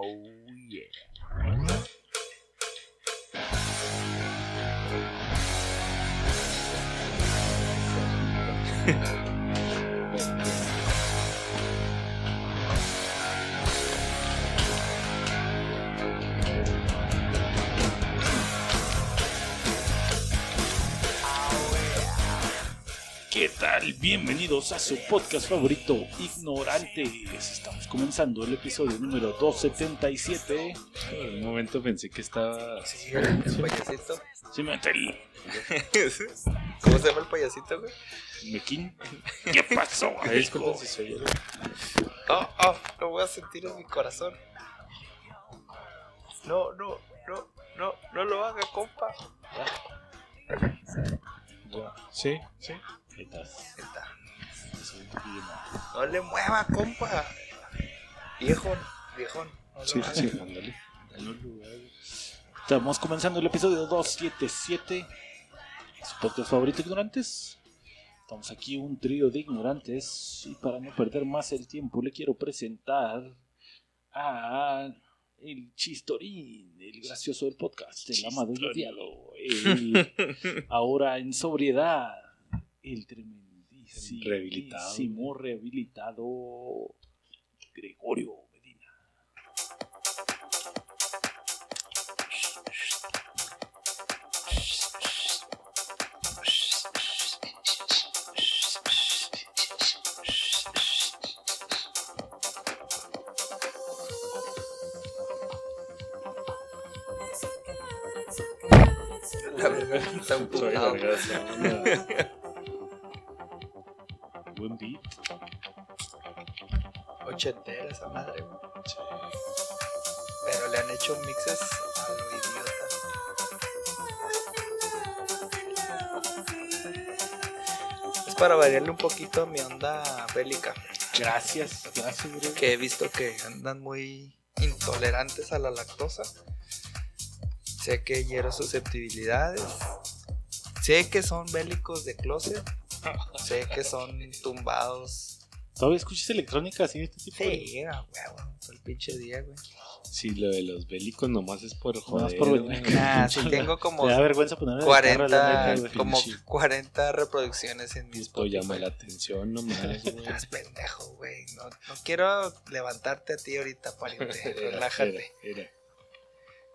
Oh, yeah. tal? Bienvenidos a su podcast favorito, Ignorantes. Estamos comenzando el episodio número 277. Por un momento pensé que estaba. Sí, el payasito. Se me el ¿Cómo se llama el payasito, güey? mequín. ¿Qué pasó? Si soy yo. Oh, oh, lo voy a sentir en mi corazón. No, no, no, no, no lo haga, compa. Ya. Sí, sí. Ahí está. Más. No le mueva, compa. Viejón, viejón. No Sí, sí, ándale. Estamos comenzando el episodio 277. Su podcast favorito, Ignorantes. Estamos aquí un trío de ignorantes. Y para no perder más el tiempo, le quiero presentar a el chistorín, el gracioso del podcast, el amado y odiado. El ahora en sobriedad, el tremendísimo Rehabilitado. rehabilitado Gregorio Medina. La verdad, está Soy emputado. beat. Ochentera esa madre, güey. Pero le han hecho mixes a lo idiota. Es para variarle un poquito mi onda bélica. Gracias, gracias, que he visto que andan muy intolerantes a la lactosa. Sé que hiero susceptibilidades. Sé que son bélicos de closet. Sé que son tumbados. ¿Todavía escuchas electrónica así de este tipo? Sí, a huevo, todo el pinche día, güey. Sí, lo de los bélicos nomás es por Nomás joder. por güey. venir. Nah, sí tengo como Me da vergüenza ponerle la guitarra a la 40, neta, güey. como pinche. 40 reproducciones en mis Esto llama la atención nomás, güey. Estás pendejo, güey. No, no quiero levantarte a ti ahorita, pariente. Relájate. Era, era.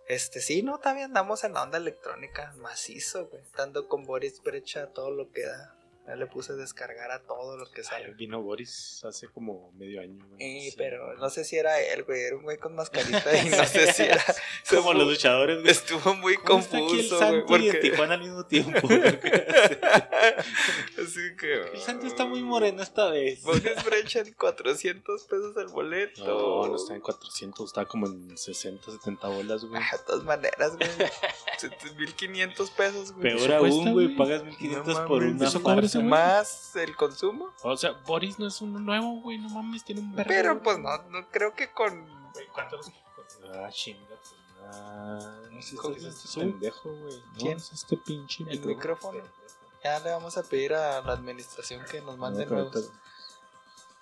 Este, sí, no, también andamos en la onda electrónica, macizo, güey. Estando con Boris Brecha todo lo que da. Ya le puse a descargar a todo lo que Ay, sale. Vino Boris hace como medio año. güey. Eh, Sí. pero no sé si era él, güey. Era un güey con mascarita y no sé si era. Como los luchadores, güey. Estuvo muy ¿Cómo está aquí el confuso, güey. Santo y el Porque. Tijuana al mismo tiempo? Así que. el Santo está muy moreno esta vez. Boris Brecha en 400 pesos el boleto. No, no está en 400, está como en 60, 70 bolas, güey. Ah, de todas maneras, güey. 1500 pesos, güey. Peor aún, güey. Pagas 1500 No por una ¿eso cobra farsa. Güey? Más el consumo. O sea, Boris no es uno nuevo, güey. No mames, tiene un verbo. Pero pues no, no creo que con. ¿Cuántos? Ah, chinga. Ah, no sé ¿Con si es quién este pendejo, güey. No, ¿Quién? es este pinche El micrófono. Ya le vamos a pedir a la administración que nos mande No, nuevos.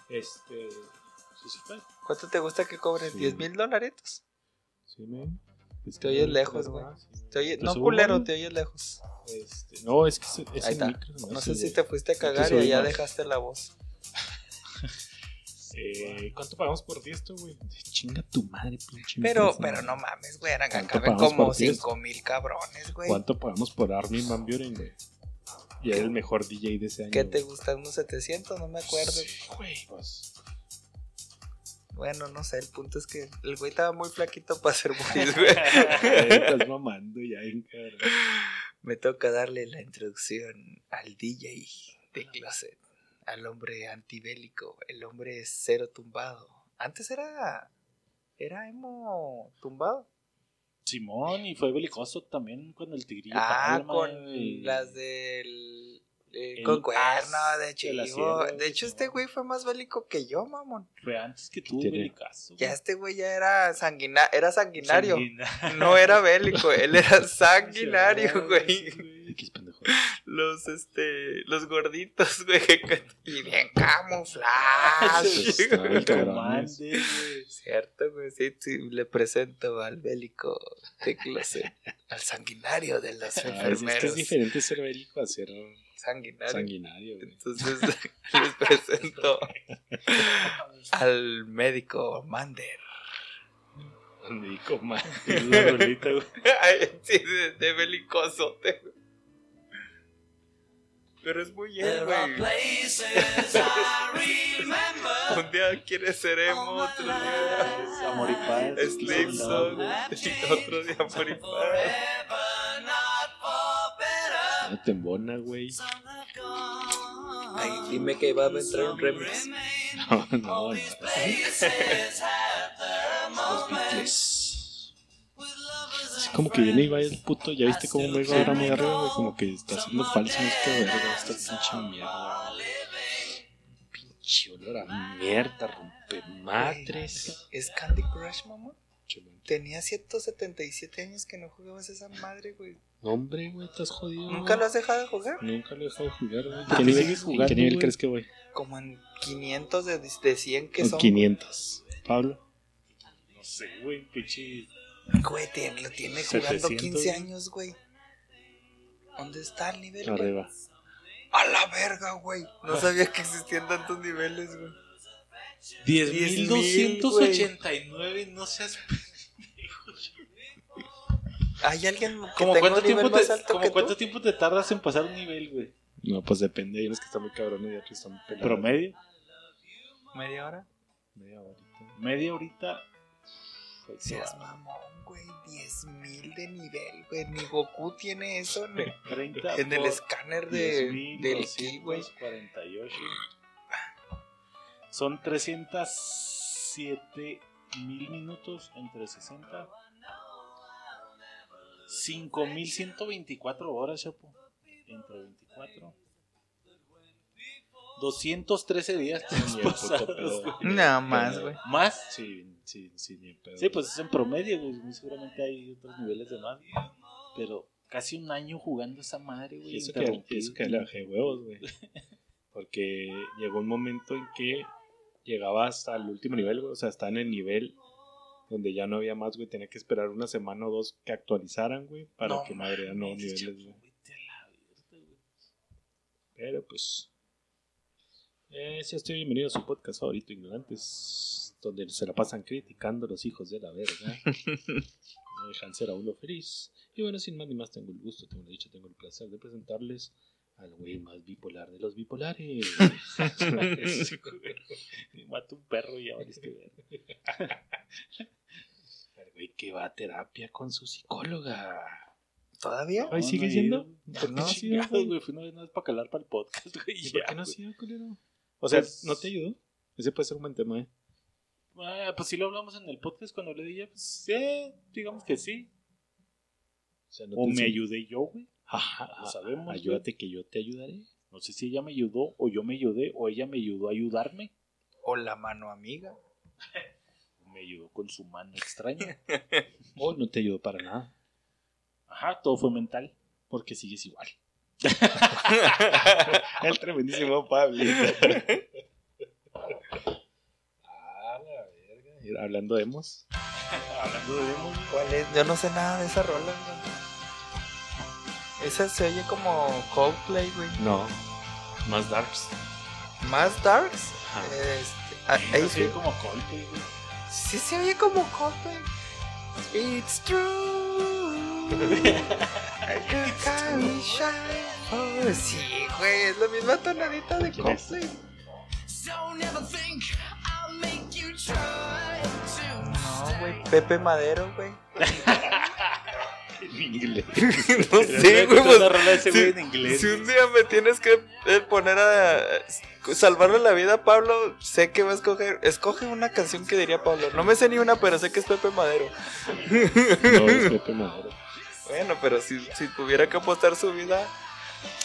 Este. Sí. ¿Cuánto te gusta que cobren? Sí. ¿10 mil dolaritos? Sí, men. Es Te oyes lejos, güey. Te no culero, güey. te oyes lejos. Este, no, es que ese, ese Ahí está. micro No es sé si te fuiste a cagar y ya dejaste la voz. Eh, ¿Cuánto pagamos por ti esto, güey? Chinga tu madre, pinche. Pero, pero no mames, güey. Eran ¿Cuánto caben pagamos como por ti? 5 mil cabrones, güey. ¿Cuánto pagamos por Armin Van Buren, güey? Y era el mejor DJ de ese año. ¿Qué te gusta? ¿Unos 700? No me acuerdo. Sí, güey, pues. Bueno, no sé. El punto es que el güey estaba muy flaquito para ser Boris, güey. Estás mamando ya, bien cabrón. Me toca darle la introducción al DJ de Closet, al hombre antibélico, el hombre cero tumbado. Antes era. Era emo tumbado. Simón, y fue belicoso también con el tigrillo. Ah, Palma, con las del. Eh, El con cuerno de chivo. De hecho, este güey fue más bélico que yo, mamón. Fue antes que tú, tiene? belicazo. Ya este güey ya era, sanguina era sanguinario. Sanguina- No era bélico, él era sanguinario, güey. X pendejo. los, este, los gorditos, güey. Y bien camuflados. Cierto, güey. Sí, sí, le presento al bélico de closet. Al sanguinario de los Ah, es, que enfermeros. es diferente ser bélico a ser Sanguinario. sanguinario, güey. Entonces les presento al médico Mander. Me dijo, man. La rolita, güey. Ay, sí, de, de belicoso. Pero es muy bien, güey. Un día quiere ser emo, otro día Amor y paz. Slipson, otro día amor y paz. No te embona, güey. Ay, dime que va a entrar un remix. No, no, no. Los Beatles. Así como que viene y va el puto. ¿Ya viste cómo me iba ahora muy arriba, güey? Como que está haciendo falso. No es que verga, esta pinche mierda. Pinche olor a mierda, rompe madres. ¿Es Candy Crush, mamá? Tenía 177 años que no jugabas esa madre, güey. No, hombre, güey, estás jodido. ¿Nunca lo has dejado de jugar? Nunca lo he dejado de jugar, güey. ¿Por qué nivel, sigues ¿En jugando, qué nivel güey? crees que voy? Como en 500 de, de 100 que O son. 500. Pablo. No sé, güey, pinche. Güey, tiene- lo tiene jugando 700, 15 güey. años, güey. ¿Dónde está el nivel, güey? Arriba. A la verga, güey. No sabía que existían tantos niveles, güey. 10.289, no seas. ¿Hay alguien que ¿Cómo tenga cuánto, un nivel tiempo más te, alto como que cuánto tú? tiempo te tardas en pasar un nivel, güey? No, pues depende. Hay unos que están muy cabrones y otros están muy pelados. ¿Promedio? ¿Media hora? Media horita. Media horita. Pues, Seas mamón, güey. 10.000 de nivel, güey. Ni Goku tiene eso en el, 30 en el por escáner de, del ki, güey. 10.248. Son 307 mil minutos entre 60. 5.124 horas, chapo. Entre 24. 213 días Ni el puto pasados, pedo. güey. Nada más, güey. ¿Más? Sí, sí, sí, ni pedo. Sí, pues es en promedio, güey. Muy seguramente hay otros niveles de más. Pero casi un año jugando esa madre, güey. Eso que, eso que le bajé huevos, güey. Porque llegó un momento en que llegaba hasta el último nivel, güey. O sea, está en el nivel donde ya no había más, güey. Tenía que esperar una semana o dos que actualizaran, güey. Para No que me abrieran nuevos niveles, güey. verga. Pero pues. Eh, sí, estoy bienvenido a su podcast favorito, Ignorantes. Donde se la pasan criticando a los hijos de la verga. no dejan ser a uno feliz. Y bueno, sin más ni más, tengo el gusto, tengo la dicha, tengo el placer de presentarles al güey más bipolar de los bipolares. Me mata un perro y ya valiste ver. Güey que va a terapia con su psicóloga. ¿Todavía? Ay, ¿sigue no siendo? ido. ¿Por qué No, no has ido, chingados, güey? Fui una vez más para calar para el podcast, güey. ¿Y ya, por qué no has güey. ido, culero? O sea, Pues- ¿no te ayudó? Ese puede ser un buen tema, ¿eh? Ah, pues sí lo hablamos en el podcast cuando le dije, pues sí, digamos que sí. O, sea, no O te me ayudé yo, güey. Ajá, Lo sabemos, güey. Ayúdate que yo te ayudaré. No sé si ella me ayudó o yo me ayudé o ella me ayudó a ayudarme. ¿O la mano amiga? Me ayudó con su mano extraña. O no te ayudó para nada. Ajá, todo fue mental. Porque sigues igual. El tremendísimo Pablito. ah, la verga. Hablando de emos. Hablando de demos, güey. ¿Cuál es? Yo no sé nada de esa rola, güey. Esa se oye como Coldplay, güey. No. Más darks. ¿Más Darks? Ajá. Este, ah, ahí Así sí, como Coldplay, güey. Sí se oye como Coldplay. It's true. Oh, sí, güey, es la misma tonadita de. Coldplay. Don't ever think I'll make you try to No, güey, Pepe Madero, güey. En inglés. no sé, güey, pues, si- güey en inglés. Si un día me tienes que eh, poner a salvarle la vida a Pablo, sé que va a escoger. Escoge una canción que diría Pablo. No me sé ni una, pero sé que es Pepe Madero. No es Pepe Madero. Bueno, pero si, si tuviera que apostar su vida,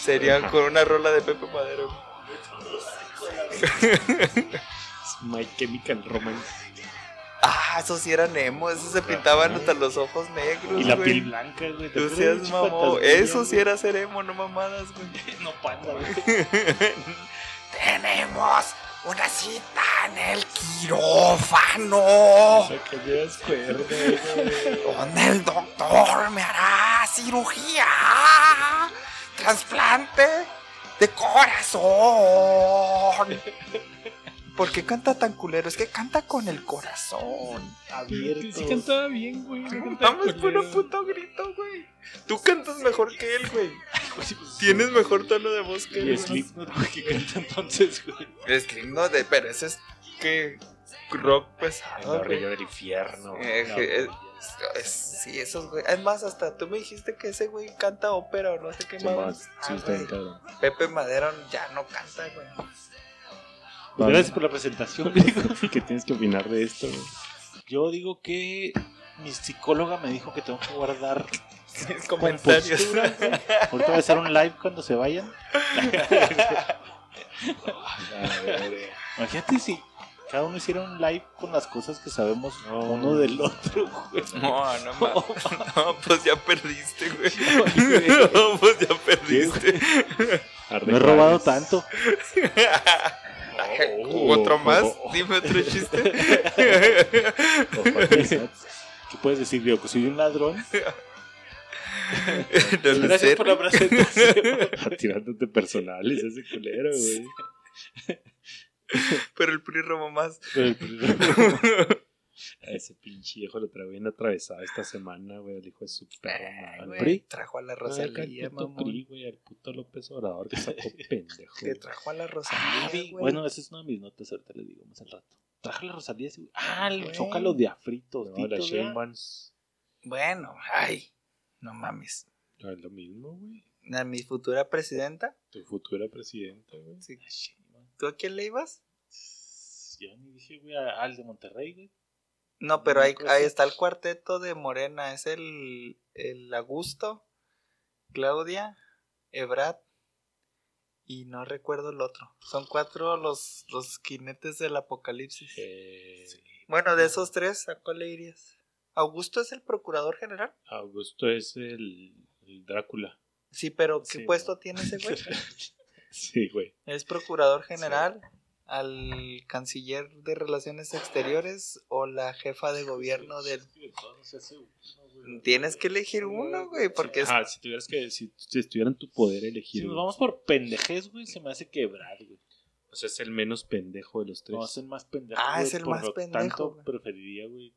sería Ajá. con una rola de Pepe Madero. Es My Chemical Romance. Ah, esos sí eran emo, esos se pintaban hasta los ojos negros. Y la güey. piel blanca, güey. ¿te seas mamón. Eso sí era ser emo, no mamadas, güey. No panda, güey. Tenemos una cita en el quirófano. Que. Donde el doctor me hará cirugía. Trasplante de corazón. ¿Por qué canta tan culero? Es que canta con el corazón. Abierto. Sí cantaba bien, güey. no Dame puro puto grito, güey. Tú cantas mejor que él, güey. Tienes mejor tono de voz que Y él. Slipknot, güey, que canta entonces, güey. Es de, pero ese es que rock pesado. güey. orilla del infierno. Eh, No, que- es- es- sí, esos güey. Es más, hasta tú me dijiste que ese güey canta ópera o no sé qué Sí, más. más. Sí, está bien, cabrón. Pepe Madero ya no canta, güey. Pues Gracias por la presentación. ¿Qué tienes que opinar de esto, güey? Yo digo que mi psicóloga me dijo que tengo que guardar Comentarios. compostura. Ahorita voy a hacer un live cuando se vayan. Imagínate si cada uno hiciera un live con las cosas que sabemos uno del otro, güey. No, no mames. No, pues ya perdiste, güey. No, pues ya perdiste. No he robado tanto. Oh, ¿Otro más? oh, oh, Dime otro chiste. ¿Qué puedes decir, Diego? Que soy un ladrón. No lo Gracias sé. por la presentación. Tirándote personales ese culero, güey. Pero el PRI robó más. Pero el primero- A ese pinche viejo lo traigo bien atravesado esta semana, güey. El hijo de su güey, PRI? Trajo a la Ay, Rosalía, al puto mamón. PRI, güey, al puto López Obrador que sacó pendejo. Que trajo a la Ah, Rosalía, güey. bueno, esa es una de mis notas, ahorita les digo más al rato. Traje la Rosalía así, güey. Ah, el Güey. zócalo de afritos. No, la Shane Vance Bueno, ay, no mames. no es lo mismo, güey. A mi futura presidenta, Tu futura presidenta, güey. sí. ¿tú a quién le ibas? Yo ni dije, güey, a- al de Monterrey, güey. No, pero ahí, ahí está el cuarteto de Morena. Es el, el Augusto, Claudia, Ebrad y no recuerdo el otro. Son cuatro los, los jinetes del apocalipsis. Eh, Bueno, de esos tres, ¿a cuál le irías? ¿Augusto es el procurador general? Augusto es el, el Drácula. Sí, pero ¿qué Sí, puesto no. tiene ese güey? Sí, güey. ¿Es procurador general, al canciller de Relaciones Exteriores o la jefa de gobierno del... Tienes que elegir uno, güey, porque es... Ah, si tuvieras que, si, si estuviera en tu poder elegir, Si nos vamos por pendejez, güey, se me hace quebrar, güey. o sea, es el menos pendejo de los tres. No, es el más pendejo. Ah, güey, es el por más lo pendejo, Tanto güey. preferiría, güey.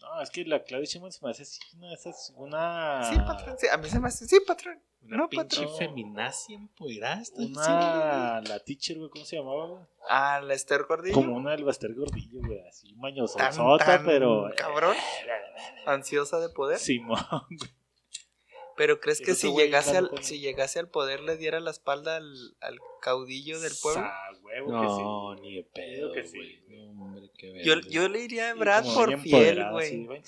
No, es que la Claudia Sheinbaum se me hace así una de esas. Una. Sí, patrón, sí, a mí se me hace... Sí, patrón. Una no, pinche patrón. feminacia empoderada. Una. La teacher, güey, ¿cómo se llamaba, güey? Ah, la Esther Gordillo. Como una del Baster Gordillo, güey, así mañosota, tan pero. Cabrón. Ansiosa de poder. Simón. Pero ¿crees que si güey llegase, al, si llegase al poder le diera la espalda al, al caudillo del pueblo? Sa- huevo No, que ni de pedo, que sí. güey. No, hombre, qué Yo, le iría a sí. Brad por fiel, sí, güey.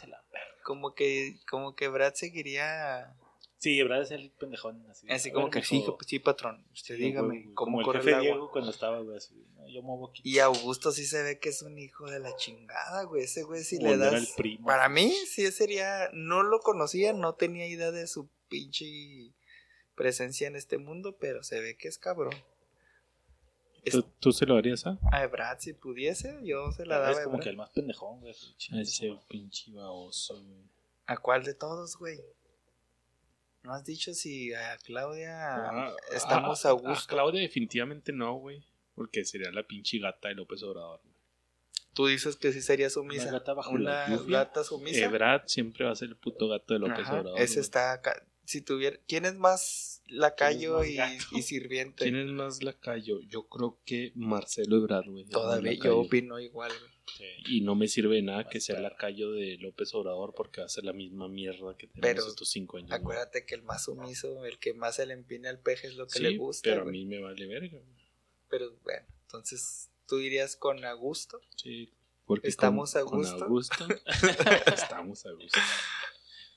Como que, como que Brad seguiría Sí, Brad es el pendejón. Así, así como ver, que sí, sí, patrón. Usted sí, dígame güey, güey, cómo como el corre jefe el agua. Diego cuando estaba, güey, así. no, yo muevo aquí. Y Augusto sí se ve que es un hijo de la chingada, güey. Ese güey si le das... primo. Para mí, sí sería... No lo conocía, no tenía idea de su pinche presencia en este mundo, pero se ve que es cabrón. Es- ¿Tú, tú se lo harías a? A Brad, si pudiese, yo se la Es daba a como Brad. que el más pendejón, güey. ese pinche baboso, güey. ¿A cuál de todos, güey? ¿No has dicho si a Claudia Ah, estamos a gusto? Claudia definitivamente no, güey. Porque sería la pinche gata de López Obrador. güey. Tú dices que sí sería sumisa. Una gata bajo Una la gata sumisa. Ebrad siempre va a ser el puto gato de López Ajá, Obrador. Ese está. Si tuviera... ¿Quién es más lacayo más y, sirviente? ¿Quién es más lacayo? Yo creo que Marcelo Ebrard, güey. Todavía yo opino igual, güey. Y no me sirve de nada que sea lacayo de López Obrador porque va a ser la misma mierda que tenemos Pero estos cinco años. Acuérdate que el más sumiso, el que más se le empina al peje es lo que Sí, le gusta. pero a mí me vale verga. güey. Pero bueno, entonces tú irías con a gusto. Sí, porque ¿Estamos con- a con gusto? Augusto, estamos a gusto.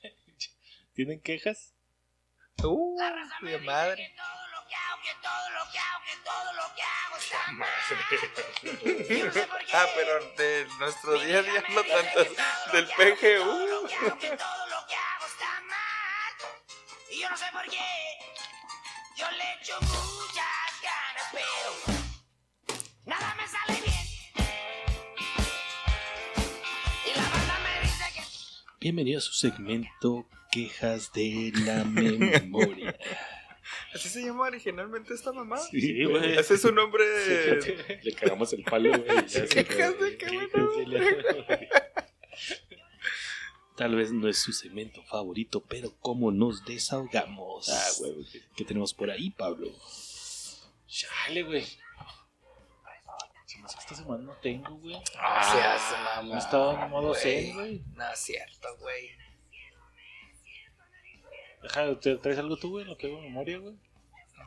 ¿Tienen quejas? Uh, madre. que hago, que todo lo que hago, que todo lo que hago está mal. Yo no sé por qué. Ah, pero de nuestro día a día no tanto del Todo lo PGU. que hago, que todo lo que hago está mal. Y yo no sé por qué. Yo le echo muchas ganas, pero nada me sale bien. Y la banda me dice que Bienvenido a su segmento Quejas de la Memoria. ¿Así se llama originalmente esta mamá? Sí, güey. Ese es su nombre. Le cagamos el palo, güey. Quejas de qué bueno. Tal vez no es su segmento favorito, pero ¿cómo nos desahogamos? Ah, güey. ¿Qué tenemos por ahí, Pablo? Chale, güey. Esta semana no tengo, güey. Ah, se hace No mamá. estaba en modo güey. zen, güey. No es cierto, güey. Deja, ¿te traes algo tú, güey? Lo que hago en memoria, güey.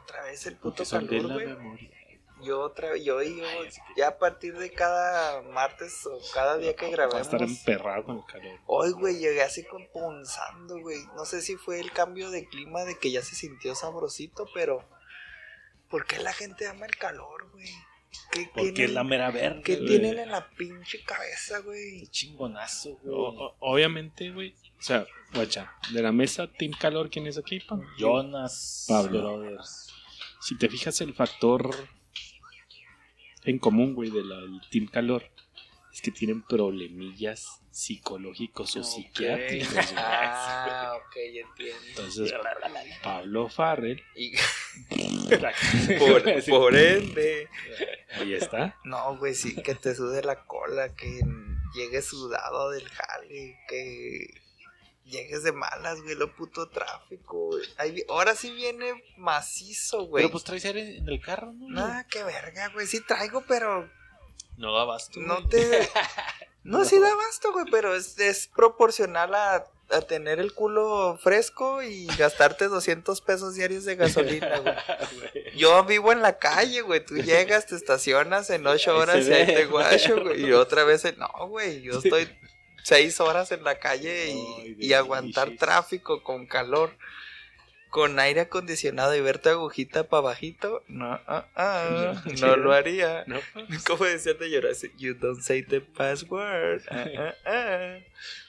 Otra vez el puto calor, la güey. memoria. Yo otra vez, yo y yo, Ay, así que- ya a partir de cada martes o cada día que Va a grabemos. estar emperrado con el calor. Hoy, güey, llegué así con punzando, güey. No sé si fue el cambio de clima de que ya se sintió sabrosito, pero. ¿Por qué la gente ama el calor, güey? ¿Qué Porque es tienen, la mera verga, ¿qué güey. tienen en la pinche cabeza, Qué güey? chingonazo, güey. O- o- obviamente, güey. O sea, guacha, de la mesa Team Calor, ¿quién es aquí, Pablo? Jonas Pablo. Brothers. Si te fijas el factor en común, güey, de la- del Team Calor, es que tienen problemillas psicológicos o psiquiátricos. Ah, ok, ya entiendo. Entonces, Pablo Farrell, Y por, por ende. ahí está. No, güey, sí, que te sude la cola, que llegues sudado del jale, que llegues de malas, güey, lo puto tráfico, güey. Ahí ahora sí viene macizo, güey. Pero pues traes aire en el carro, ¿no? Nada, qué verga, güey. Sí traigo, pero No da basto. no te... No, sí da basto, güey, pero es, es proporcional a, a tener el culo fresco y gastarte 200 pesos diarios de gasolina, güey. Yo vivo en la calle, güey. Tú llegas, te estacionas en 8 Ahí horas y ahí te guacho, güey. Y otra vez, no, güey. Yo estoy 6 horas en la calle y, Ay, y aguantar tráfico con calor, con aire acondicionado y ver tu agujita para bajito. No, ah, ah, no lo haría. No, pues. ¿Cómo decía de llorar? You don't say the password. Ah, ah, ah.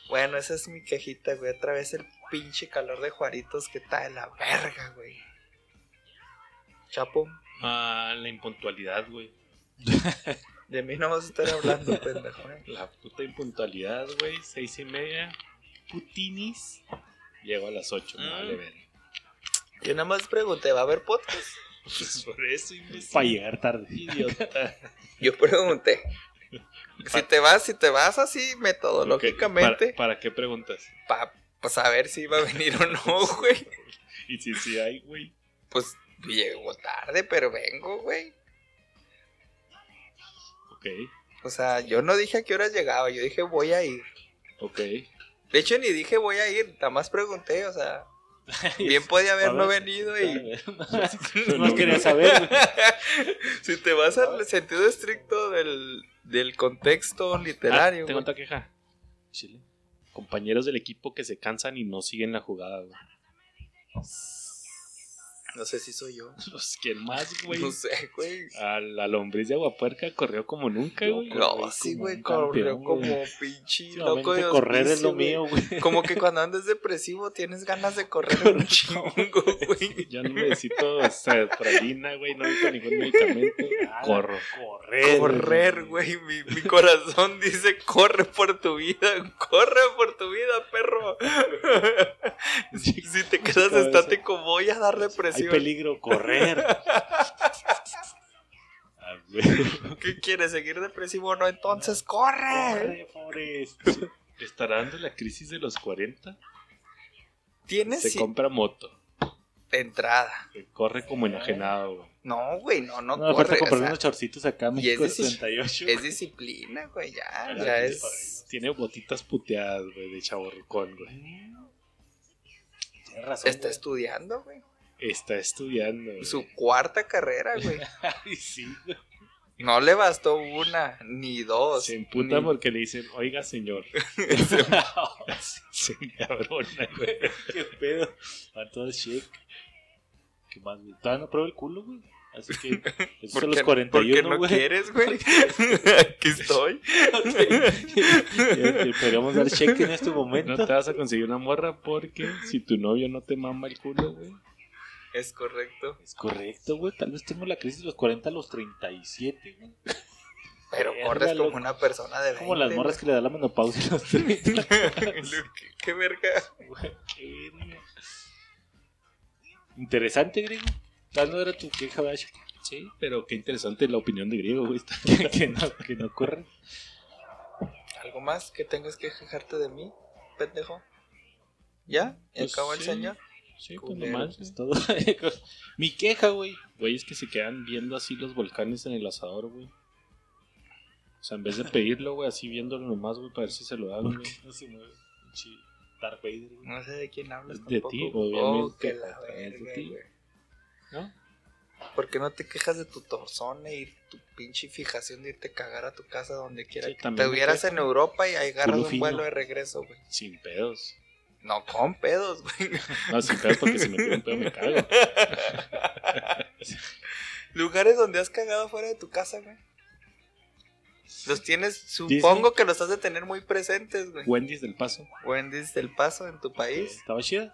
Bueno, esa es mi quejita, güey. Otra vez el pinche calor de Juaritos que está de la verga, güey. Chapo, Ah, la impuntualidad, güey. de mí no vas a estar hablando, pendejo. ¿eh? La puta impuntualidad, güey. Seis y media. Putinis. Llego a las ocho, me Mm. vale ver. Yo nada más pregunté, ¿va a haber podcast? Pues por eso, imbécil. Para llegar tarde. Idiota. Yo pregunté. Si te vas, si te vas así metodológicamente, ¿Para, para qué preguntas? para pues saber si va a venir o no, güey. Y si sí hay, güey. Pues llego tarde, pero vengo, güey. Ok, O sea, yo no dije a qué horas llegaba, yo dije voy a ir. ok. De hecho, ni dije voy a ir, nada más pregunté, o sea, bien podía haber no venido y No quería saber, si te vas al sentido estricto del, del contexto Ah, literario, tengo güey. otra queja. Compañeros del equipo que se cansan y no siguen la jugada, güey. No sé si soy yo. Pues, ¿quién más, güey? No sé, güey. A la lombriz de Aguapuerca corrió como nunca, güey. No, sí, güey, corrió como pinche loco de correr es lo mío, güey. Como que cuando andas depresivo tienes ganas de correr un chingo, güey. Yo no necesito sertralina, güey. No necesito ningún medicamento. Corro. Correr. Correr, güey. Mi, mi corazón dice, corre por tu vida, corre por tu vida, perro. si, si te quedas estático, voy a dar Hay peligro, correr. ¿Qué quieres? ¿Seguir depresivo o no? Entonces, corre. Corre, Forrest. ¿Estará dando la crisis de los 40? Tienes Se compra moto. entrada. Se corre como enajenado, güey. No, güey, no, no, No, corre. o comprar sea, unos chorcitos acá, y es México decir, 78. es disciplina, güey, ya, Ah, ya tiene- es... Tiene botitas puteadas, güey, de chaborrucón, güey. Tienes razón. Está güey. estudiando, güey. Está estudiando, güey. Su cuarta carrera, güey. Ay, sí, güey. No le bastó una, ni dos. Se emputa ni- porque le dicen, oiga, señor. Se encabrona, güey. Qué pedo. Van todos chic. ¿Qué más, güey? Todavía no pruebo el culo, güey. Así que esos ¿Por son los qué- ¿Por qué 41, no güey. quieres, güey? Aquí estoy. Podríamos dar cheque en este momento. No te vas a conseguir una morra porque si tu novio no te mama el culo, güey. Es correcto. Es correcto, güey. Tal vez tengo la crisis de los 40 a los 37, güey. Pero Verga, corres como loco. una persona de 20. Como las morras que le da la menopausia a los 30. ¿Qué, qué verga. Güey, qué verga. Interesante, griego. Tal no era tu queja, Bash. Sí, pero qué interesante la opinión de griego, güey. que, no, que no ocurre. ¿Algo más que tengas que quejarte de mí, pendejo? ¿Ya? ¿Y Pues acabó el sí. señor? Sí, pues nomás. Es todo. Mi queja, güey. Güey, es que se quedan viendo así los volcanes en el asador, güey. O sea, en vez de pedirlo, güey, así viéndolo nomás, güey, para ver si se lo dan, ¿Por güey. qué no se mueve? Darth Vader, güey. No sé de quién hablas Es de tampoco. ti, Oh, obviamente, que la es de ti. güey. ¿No? ¿Por qué no te quejas de tu torzone y tu pinche fijación de irte a cagar a tu casa donde quiera Sí, que te hubieras en Europa y ahí agarras un vuelo de regreso, güey? Sin pedos. No, con pedos, güey. No, sin pedos porque si me tiro un pedo me cago. Lugares donde has cagado fuera de tu casa, güey. Los tienes, supongo que los has de tener muy presentes, güey. Wendy's del Paso. Wendy's del Paso en tu país. ¿Estaba chida?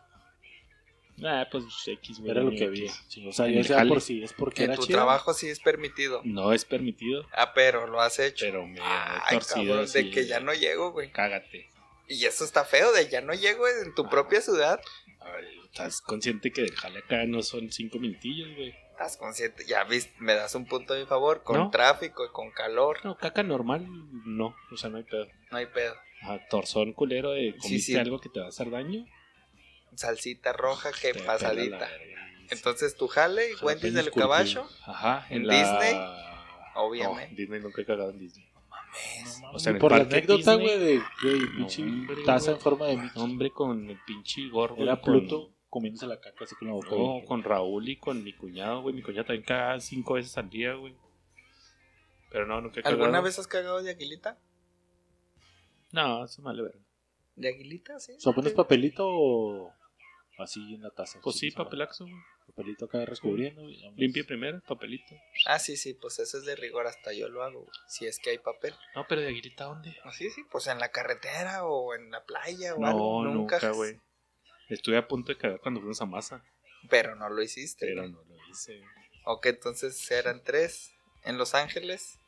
Ah, pues X, güey. Era lo que había. Sí, o sea, el sea por si es porque En era tu trabajo sí es permitido. No es permitido, Ah, pero lo has hecho. pero me he Ay, torcido cabrón, de así, que ya no llego, güey. Cágate. Y eso está feo, de ya no llego en tu propia ciudad. Ay, ¿Estás consciente que del jale acá no son cinco minutillos, güey? Estás consciente, ya viste, me das un punto a mi favor, con ¿No? tráfico y con calor, No, caca normal, no. O sea, no hay pedo. no hay pedo. Ajá, torzón culero de comiste sí. algo que te va a hacer daño. Salsita roja que pela la pasadita. Entonces tu jale y Wendy's del caballo, Ajá, en, ¿En la... Disney? No, obviamente. Disney nunca he cagado en Disney. No O sea, por la anécdota, güey, de güey, No, pinche hombre, taza en forma de Mickey. Hombre con el pinche gorro. Era con- Pluto comiéndose la caca así con la boca. No, con Raúl y con mi cuñado, güey. Mi cuñado también cagaba cinco veces al día, güey. Pero no, nunca he cagado. ¿Alguna vez has cagado de aguilita? No, eso vale ver. ¿De aguilita? Sí. O sea, ¿pones papelito o así en la taza? Pues sí, se va. papelazo, güey. Papelito acá descubriendo. Limpia primero, papelito. Ah, sí, sí, pues eso es de rigor, hasta yo lo hago, güey, si es que hay papel. No, pero de aguilita, ¿dónde? Ah, Sí, sí, pues en la carretera o en la playa o No, algo. nunca, güey. Estuve a punto de cagar cuando fuimos a masa, Pero no lo hiciste. pero no lo hice. Ok, entonces eran tres en Los Ángeles.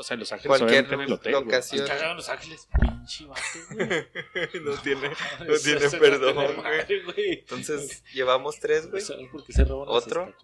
O sea, Los Ángeles Cualquier obviamente en el hotel, locación. Los Ángeles, pinche vato, güey. no tiene, no tiene se perdón, güey. madre, güey. Entonces llevamos tres, güey. ¿Sabes por qué se roban las ¿Otro?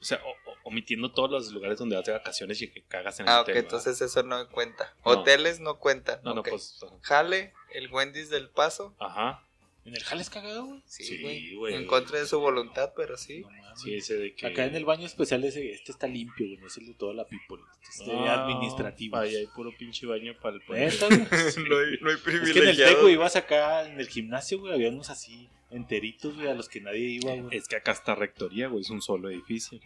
O sea, o- o- omitiendo todos los lugares donde vas de vacaciones y que cagas en el Ah, ok, hotel. ¿va? entonces eso no cuenta. Hoteles no cuentan. No, no, ok. pues... Jale, el Wendy's del Paso. Ajá. ¿En el jale has cagado, güey? Sí, Sí, güey. güey. En contra de su voluntad, pero sí. No mames. Sí, ese de que... Acá en el baño especial ese, este está limpio, güey, no es el de toda la people. Este Ah, administrativo. Ahí hay puro pinche baño para el ¿Neta, güey? no, hay, no hay Es que en el privilegiado. Tec, güey, ibas acá en el gimnasio, güey, había unos así enteritos, güey, a los que nadie iba, güey. Es que acá está rectoría, güey, es un solo edificio.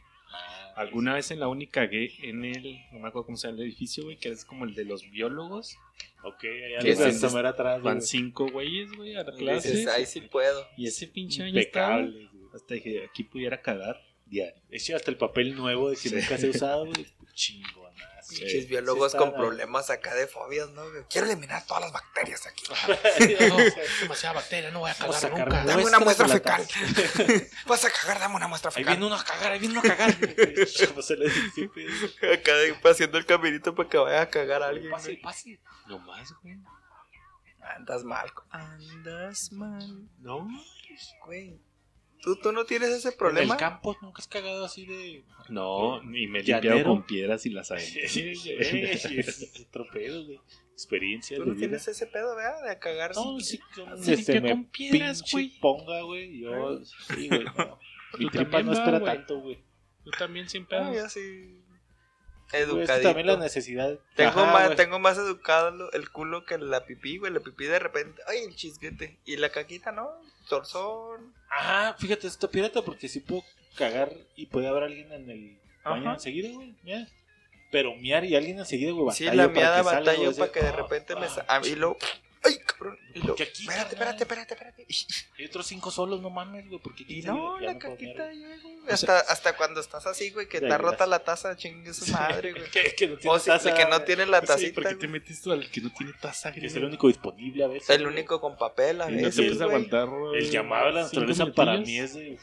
Alguna vez en la uni cagué en el, no me acuerdo cómo se llama el edificio, güey, que es como el de los biólogos. Ok, allá Que mero atrás, Van güey. cinco güeyes, güey, a la clase. dices, ahí sí puedo. Y ese pinche baño estaba. Hasta dije, aquí pudiera cagar diario. Ese hasta el papel nuevo de que Sí. nunca se ha usado, güey. Chingonazo. Sí. Pinches biólogos Sí con problemas acá de fobias, ¿no? güey? Quiero eliminar todas las bacterias aquí. No, es demasiada bacteria, no voy a cagar sacar nunca. Dame una muestra fecal. Vas a cagar, dame una muestra Ahí fecal. viene uno a cagar, ahí viene uno a cagar. ¿Cómo se le dice, güey? Acá de- haciendo el caminito para que vaya a cagar a alguien. Pase, pase. No más, güey. Andas mal. Andas mal. No. Güey. ¿Tú, tú no tienes ese En problema? el campo nunca has cagado así de. No, ni me he Llanero. limpiado con piedras y las aventé. es otro pedo, güey. Experiencia ¿Tú no vida. tienes ese pedo, ¿verdad? De cagar No, sin- sí, yo Se me con piedras, güey. ponga, güey. Yo, sí, güey. no. Mi tripa también, no espera güey. tanto, güey. Tú también sin Ah, pedos. yo sí. Güey, es que Educadito. también la necesidad. Tengo, Ajá, más, güey. tengo más educado el culo que la pipí, güey. La pipí de repente. Ay, el chisguete. Y la caquita, ¿no? Torzón. Ajá, fíjate, esto pirata porque sí puedo cagar y puede haber alguien en el baño Ajá. enseguida, güey. mira. Pero miar y alguien enseguida, güey. Sí, la para miada que salga, batalló güey, para que de ah, repente me. ah, mí lo. ¡Ay, cabrón! Porque aquí, espérate, espérate, espérate, espérate. Hay otros cinco solos, no mames, güey. ¿Por qué Y no, la caquita güey. Hasta, hasta cuando estás así, güey, que está rota la taza, chingue su madre, güey. güey. Que, que no tiene O si, taza, que no tiene la Sí, tacita, porque te güey. metiste al que no tiene taza, Que es güey? el único disponible a veces. El güey. único con papel a Y no te veces, puedes güey. aguantar, güey, El llamado a la naturaleza para mí es de.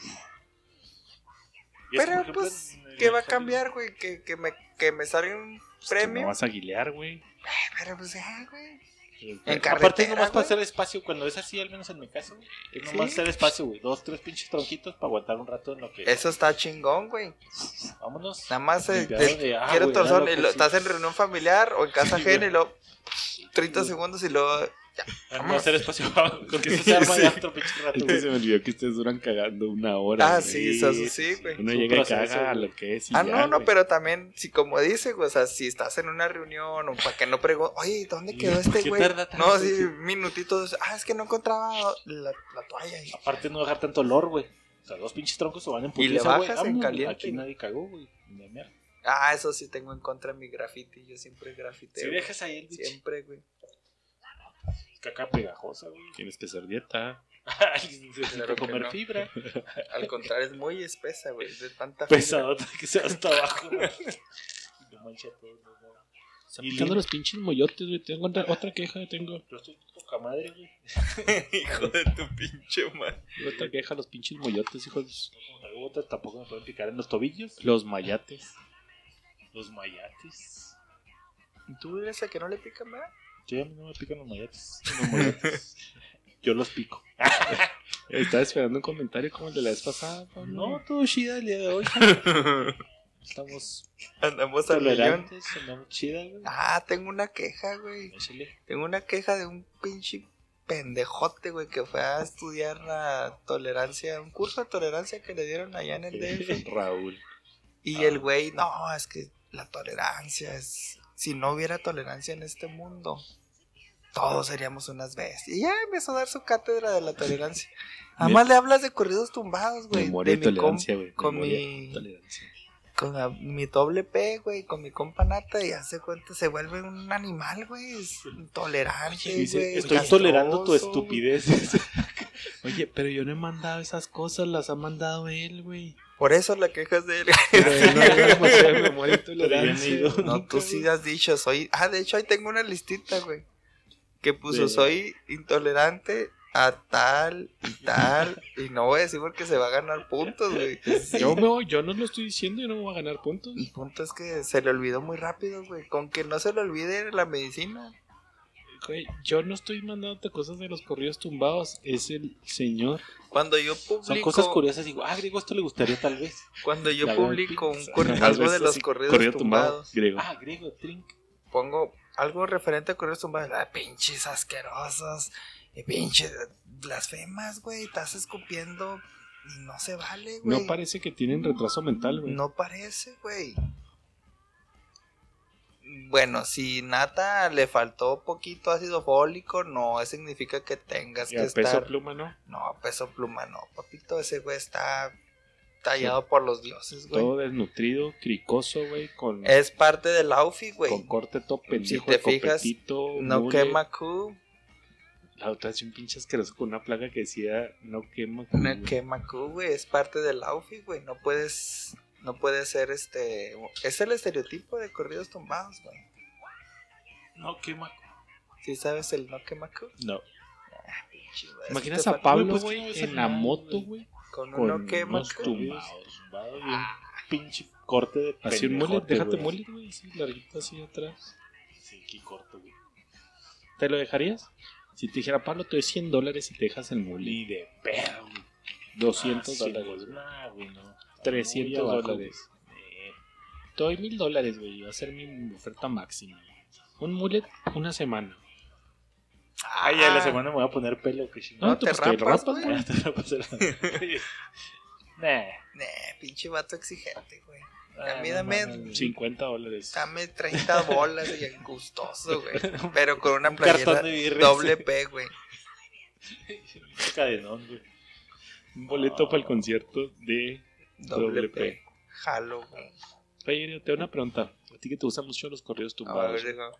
Pero, ejemplo, pues, ¿qué va a cambiar, güey? Que, que, me, que me salga un Pues que premio. No vas a guilear, güey. Pero, pues, ya, güey. En Aparte, es nomás para güey. hacer espacio. Cuando es así, al menos en mi caso, güey, es nomás Sí. hacer espacio, güey. Dos, tres pinches tronquitos para aguantar un rato en lo que. Eso está chingón, güey. Vámonos. Nada más eh, de- de agua, quiero torzón estás en reunión familiar o en casa ajena y luego 30 segundos y luego Vamos a hacer espacio porque eso se arma Sí. ya otro pinche rato, güey. se me olvidó que ustedes duran cagando una hora. Ah, güey. sí, eso sí, güey. Uno llega y caga lo que es. y Ah, ya, no, no, güey. pero también, si como dice, güey, o sea, si estás en una reunión o para que no preguntes, oye, ¿dónde quedó ¿Por este güey? No, sí, minutitos, ah, es que no encontraba la, la toalla. Y- Aparte, no dejar tanto olor, güey. O sea, dos pinches troncos se van en Y le putiza, güey. bajas en caliente. Aquí nadie cagó, güey. Ni de mierda. Ah, eso sí tengo en contra de mi graffiti, yo siempre grafiteo. Si dejas ahí el bicho, Siempre, güey. Caca pegajosa, güey. Tienes que hacer dieta. Ay, Necesito Claro que comer no. fibra. Al contrario, es muy espesa, güey, de tanta fibra. Pesadota que sea hasta abajo, güey. No mancha todo, no. Están Y picando los pinches moyotes, güey. Tengo otra, otra queja, tengo. Yo estoy poca madre, güey. Hijo de tu pinche madre. Otra queja, los pinches moyotes, hijos. Como otra tampoco me pueden picar en los tobillos. Los mayates. Los mayates. ¿Tú eres el que no le pica, ¿verdad? Mí no me pican los mayates. Yo los pico. Estaba esperando un comentario como el de la vez pasada, Pablo. No, todo chida el día de hoy. Estamos Andamos al millón. andamos chida, güey. Ah, tengo una queja, güey. Échale. Tengo una queja de un pinche pendejote, güey, que fue a estudiar la tolerancia, un curso de tolerancia que le dieron allá en el DF. Raúl. Y el güey, no, es que la tolerancia es. Si no hubiera tolerancia en este mundo, todos seríamos unas bestias. Y ya empezó a dar su cátedra de la tolerancia. Además le hablas de corridos tumbados, güey. Memoria de y tolerancia, güey. con mi- tolerancia. con la- mi doble P, güey, con mi compa nata, y hace cuenta, se vuelve un animal, güey. Es intolerante, Dice, güey. estoy tolerando tu estupidez. Oye, pero yo no he mandado esas cosas, las ha mandado él, güey. Por eso la quejas de él. No, tú sí has dicho, soy. Ah, de hecho, ahí tengo una listita, güey. Que puso, soy intolerante a tal y tal. y no voy a decir porque se va a ganar puntos, güey. Sí. Yo, no, yo no lo estoy diciendo, yo no me voy a ganar puntos. El punto es que se le olvidó muy rápido, güey. Con que no se le olvide la medicina. Güey, yo no estoy mandándote cosas de los corridos tumbados, es el señor. Cuando yo publico. Son cosas curiosas. Digo, ah, griego, esto le gustaría tal vez. Cuando yo publico un algo de los corridos corrido tumbado, tumbados. griego. Ah, griego, trink. pongo algo referente a correos tumbados. Ah, pinches asquerosos. Y pinches blasfemas, güey. Estás escupiendo y no se vale, güey. no parece que tienen retraso mental, güey. No parece, güey. Bueno, si Nata le faltó poquito ácido fólico, no significa que tengas y que a peso estar. pluma, ¿no? No, peso pluma, no, papito. Ese güey está tallado por los dioses, güey. Todo desnutrido, cricoso, güey, con, Es parte del outfit, güey. con corte todo pendejo, te de fijas, No mule. quema Q, La otra es un pinche asqueroso con una placa que decía no quema. no güey. quema Q, güey. Es parte del outfit, güey. No puedes, no puede ser este. Es el estereotipo de corridos tumbados, güey. No, qué maco. ¿Sí sabes el no quema Q? No. Pinche, ¿Te imaginas te a Pablo, Güey, pues, güey, ¿cómo ves en la moto, güey? Con con uno quema unos tumbados. Zumbado y un pinche corte de Así un mullet, déjate güey. mullet, güey, así, larguito así atrás. Sí, qué corto, güey. ¿Te lo dejarías? Si te dijera, Pablo, te doy 100 dólares y te dejas el mullet. Ni de pedo, güey. 200 Ah, sí, dólares, güey. Nah, güey, no. 300 Muy abajo, dólares. Eh, te doy 1000 dólares, güey. Va a ser mi oferta máxima. Un mullet, una semana. Ay, ya la semana me voy a poner pelo, que chingado. No, No, te pues te rapas, rapas, güey. güey. Te la pasé la- Nah. Nah, pinche vato exigente, güey. Ah, A mí no dame- mames, güey. 50 dólares. Dame 30 bolas y gustoso, güey. Pero con una Un cartón playera de birria. doble P, güey. Un cadenón, güey. Un boleto para el concierto de Doble P. P. Jalo, güey. Oye, te doy una pregunta. A ti que te gustan mucho los corridos A tumbados. ver, digo,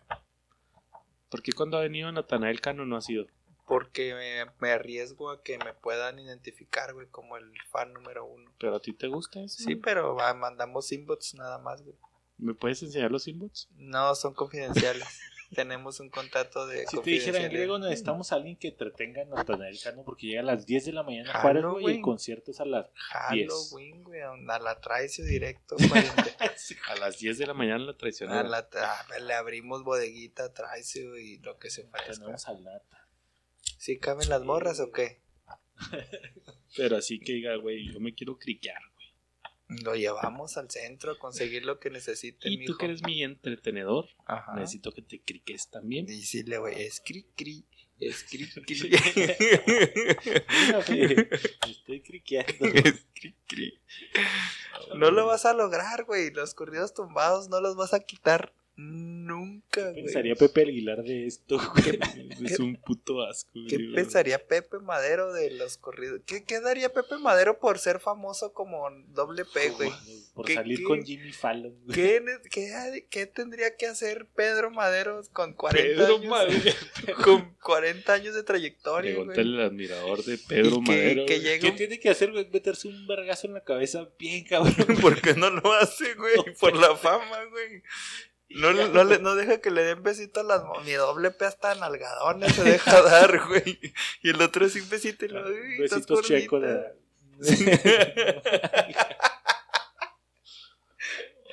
¿Por qué cuando ha venido Natanael Cano no ha sido? Porque me, me arriesgo a que me puedan identificar, güey, como el fan número uno. ¿Pero a ti te gusta eso? Sí, pero va, mandamos inbots nada más, güey. ¿Me puedes enseñar los inbots? No, son confidenciales. Tenemos un contrato de Si te dijera en griego, necesitamos a alguien que entretenga a Natanael Cano porque llega a las 10 de la mañana a Juárez, güey, y el concierto es a las 10. Halloween, güey, a la traicio directo. A las 10 de la mañana la a traicionaron. la tra- le abrimos bodeguita, traicio y lo que se ofrezca. Tenemos al Nata. ¿Sí caben las morras o qué? Pero así que diga, güey, yo me quiero criquear. Lo llevamos al centro a conseguir lo que necesite, Y tú que eres mi entretenedor, Ajá. necesito que te criques también. Decirle, güey, es cri cri, es cri cri. Estoy criqueando. Es cri cri. No lo vas a lograr, güey. Los corridos tumbados no los vas a quitar nunca, güey. Pensaría Pepe Aguilar de esto, güey. Es un puto asco, ¿Qué güey. pensaría Pepe Madero de los corridos? ¿Qué, qué daría Pepe Madero por ser famoso como doble P, güey? Por ¿Qué- salir qué? con Jimmy Fallon, güey. ¿Qué, ne- qué, qué tendría que hacer Pedro Madero con 40 Pedro años? Madero. Con 40 años de trayectoria, güey. Pregúntale al admirador de Pedro Y que- Madero. que güey. llegue ¿Qué un- tiene que hacer, güey? Meterse un vergazo en la cabeza bien, cabrón. ¿Por qué no lo hace, güey? Por la fama, güey. No, no, le, no deja que le den besito a las Mi doble P hasta nalgadones se deja dar, güey. Y el otro es un besito y lo Besitos checo. gordita.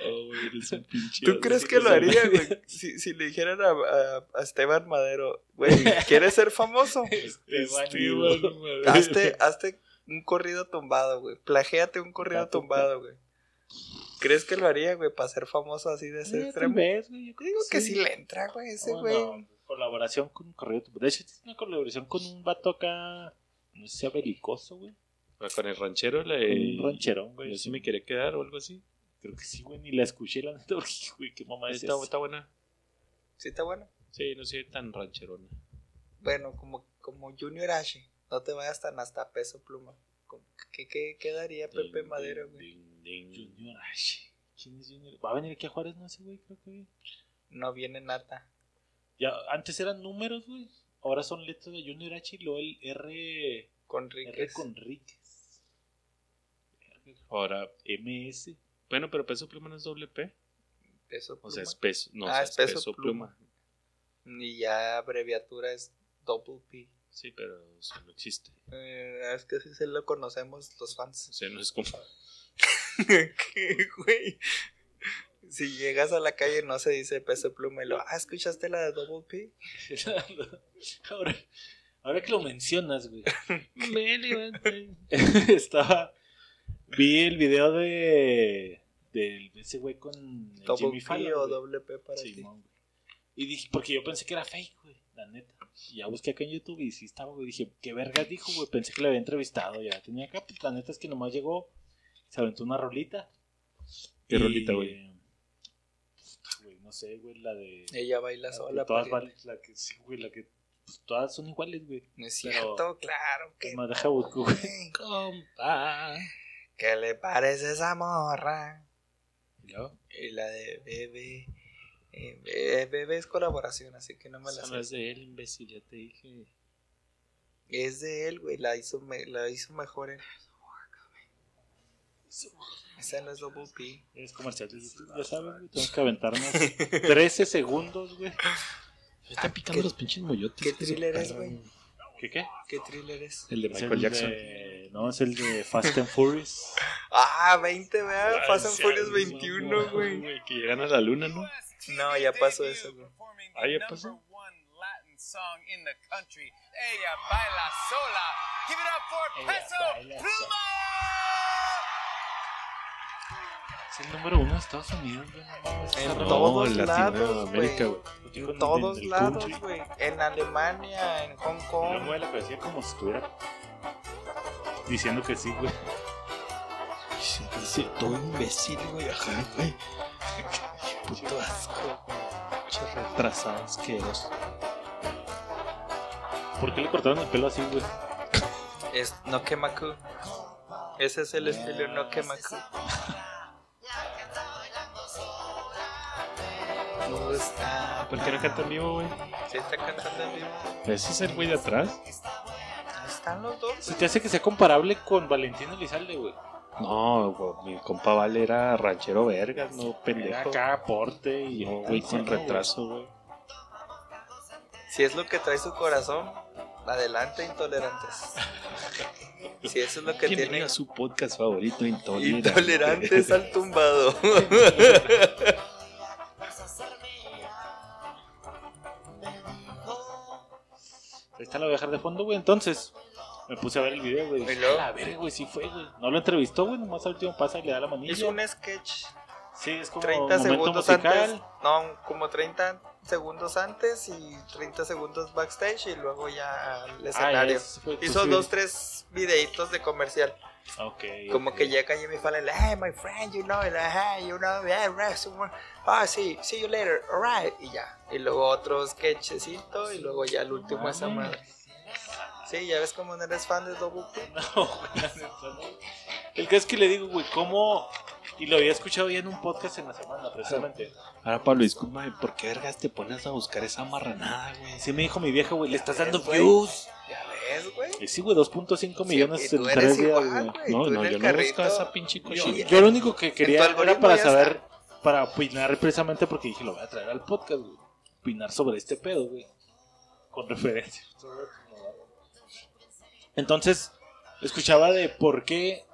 Oh, eres un pinche ¿Tú crees que lo haría, güey? Si, si le dijeran a, a- a Esteban Madero, güey, ¿quieres ser famoso? Esteban Madero. Madero. Hazte, hazte un corrido tumbado, güey. Plagéate un corrido tumbado, güey. ¿Crees que lo haría, güey, para ser famoso así de ese tal extremo? vez, güey, yo creo Digo que sí le entra, güey, ese güey. no, colaboración con un correo. De hecho, tiene una colaboración con un vato acá. No sé si sea belicoso, güey. Ah, Con el ranchero, le... un rancherón, güey. Yo sí me quería quedar o algo así. Creo que sí, güey. Ni la escuché, la neta, porque, güey, qué mamá es Está, esa? está buena. Sí está bueno. Sí, no soy tan rancherona. Bueno, como, como Junior H. No te vayas tan hasta peso pluma. ¿Qué, qué, qué daría Pepe Ding, Madero, güey? Junior H. ¿Quién es Junior? ¿Va a venir aquí a Juárez? No sé, güey, creo que. No viene nata. Ya, antes eran números, güey. Ahora son letras de Junior H y luego el R. Con R Ríquez. Conríquez. Ahora, MS. bueno, pero peso pluma no es doble P. Peso O pluma. sea, es peso. No, Ah, o sea, es es peso peso, pluma. pluma. Y ya abreviatura es Double P. Sí, pero eso no existe. Eh, es que así se lo conocemos los O fans. sea, no es como. ¿Qué, güey? Si llegas a la calle no se dice peso pluma y lo, ah, ¿escuchaste la de Double P? ahora, ahora que lo mencionas, güey. Me levanté. Estaba. Vi el video de. De ese güey con el Double Jimmy P Fallon. o doble P para ti. Simón, güey. Y dije, porque yo pensé que era fake, güey, la neta. Y ya busqué acá en YouTube y sí estaba, güey. Dije, ¿qué verga dijo, güey? Pensé que le había entrevistado, ya tenía acá. Pues la neta es que nomás llegó, se aventó una rolita. ¿Qué Y, rolita, güey? puta, güey, no sé, güey, la de. Ella baila la que sola. todas, valen- la que, sí, güey, la que. Pues todas son iguales, güey. No es pero- cierto, claro que Más deja busco, güey. Compa. ¿Qué le parece esa morra? ¿Y luego? Y la de Bebe. eh, Be- Bebe es colaboración, así que no me la sé. no es de él, imbécil, ya te dije. Es de él, güey. La hizo, me- la hizo mejor en. Esa no es Double P. Es comercial de YouTube, ya sabes, güey. Tenemos que aventarnos 13 segundos, güey. Me están picando ¿qué- los pinches moyotes. qué thriller es, güey? ¿Qué qué? ¿Qué thriller es? El de Michael el Jackson. de- no, es el de Fast and Furious. Ah, 20, ¿verdad? Fast and Furious sí, 21, no, güey. Que llegan a la luna, ¿no? No, ya pasó eso, güey. Ah, ya pasó. song in the country. Ella baila sola. Give it up for Ella Peso Pluma. Es el número uno de Estados Unidos, güey. no En todos lados, güey. güey. En todos lados, güey. En Alemania, en Hong Kong. mueve la cabecilla como si estuviera diciendo que sí, güey. Dice todo imbécil, güey. Ajá, güey. Puto asco. Pinche retrasado asqueroso. ¿Por qué le cortaron el pelo así, güey? Es Nokemaku. Ese es el estilo Nokemaku. Me gusta. ¿Por qué no canta en vivo, güey? Sí, está cantando en vivo. ¿Ese es el güey de atrás? Están los dos. ¿Se te hace que sea comparable con Valentín Elizalde, güey? No, güey, mi compa Vale era ranchero vergas, no Era pendejo. acá aporte y... No, güey, con retraso, güey. Si es lo que trae su corazón, adelante, intolerantes. Si eso es lo que tiene. a su podcast favorito, Intolerante. Intolerantes al tumbado. Está, la voy a dejar de fondo, güey. Entonces, me puse a ver el video, güey. ¿Y luego? A ver, güey, sí fue, güey. No lo entrevistó, güey. Nomás al último pasa y le da la manilla. Hizo un sketch Sí, es como 30 momento segundos musical. antes. No, como 30 segundos antes y 30 segundos backstage y luego ya al Ah, escenario. es- Hizo dos, tres videitos de comercial. Ok. Como ok. que llega Jimmy Fallon, hey, my friend, you know, like, hey, you know, yeah. Ah, sí, see you later, alright. Y ya. Y luego otro sketchecito y luego ya el último esa madre. Sí, ya ves cómo no eres fan de Double. No, güey. El que es que le digo, güey, ¿cómo? Y lo había escuchado ya en un podcast en la semana, precisamente. Ahora, Pablo, discúlpame, ¿por qué vergas te pones a buscar esa marranada, güey? Sí me dijo mi vieja, güey, le estás dando views. Güey. Y sí, güey, 2.5 millones en tres días, igual, güey. güey. No, no, yo no busco esa pinche Yo, cochina. yo lo único que quería era para saber, para opinar precisamente porque dije, lo voy a traer al podcast, güey. Opinar sobre este pedo, güey. Con referencia. Entonces, escuchaba de por qué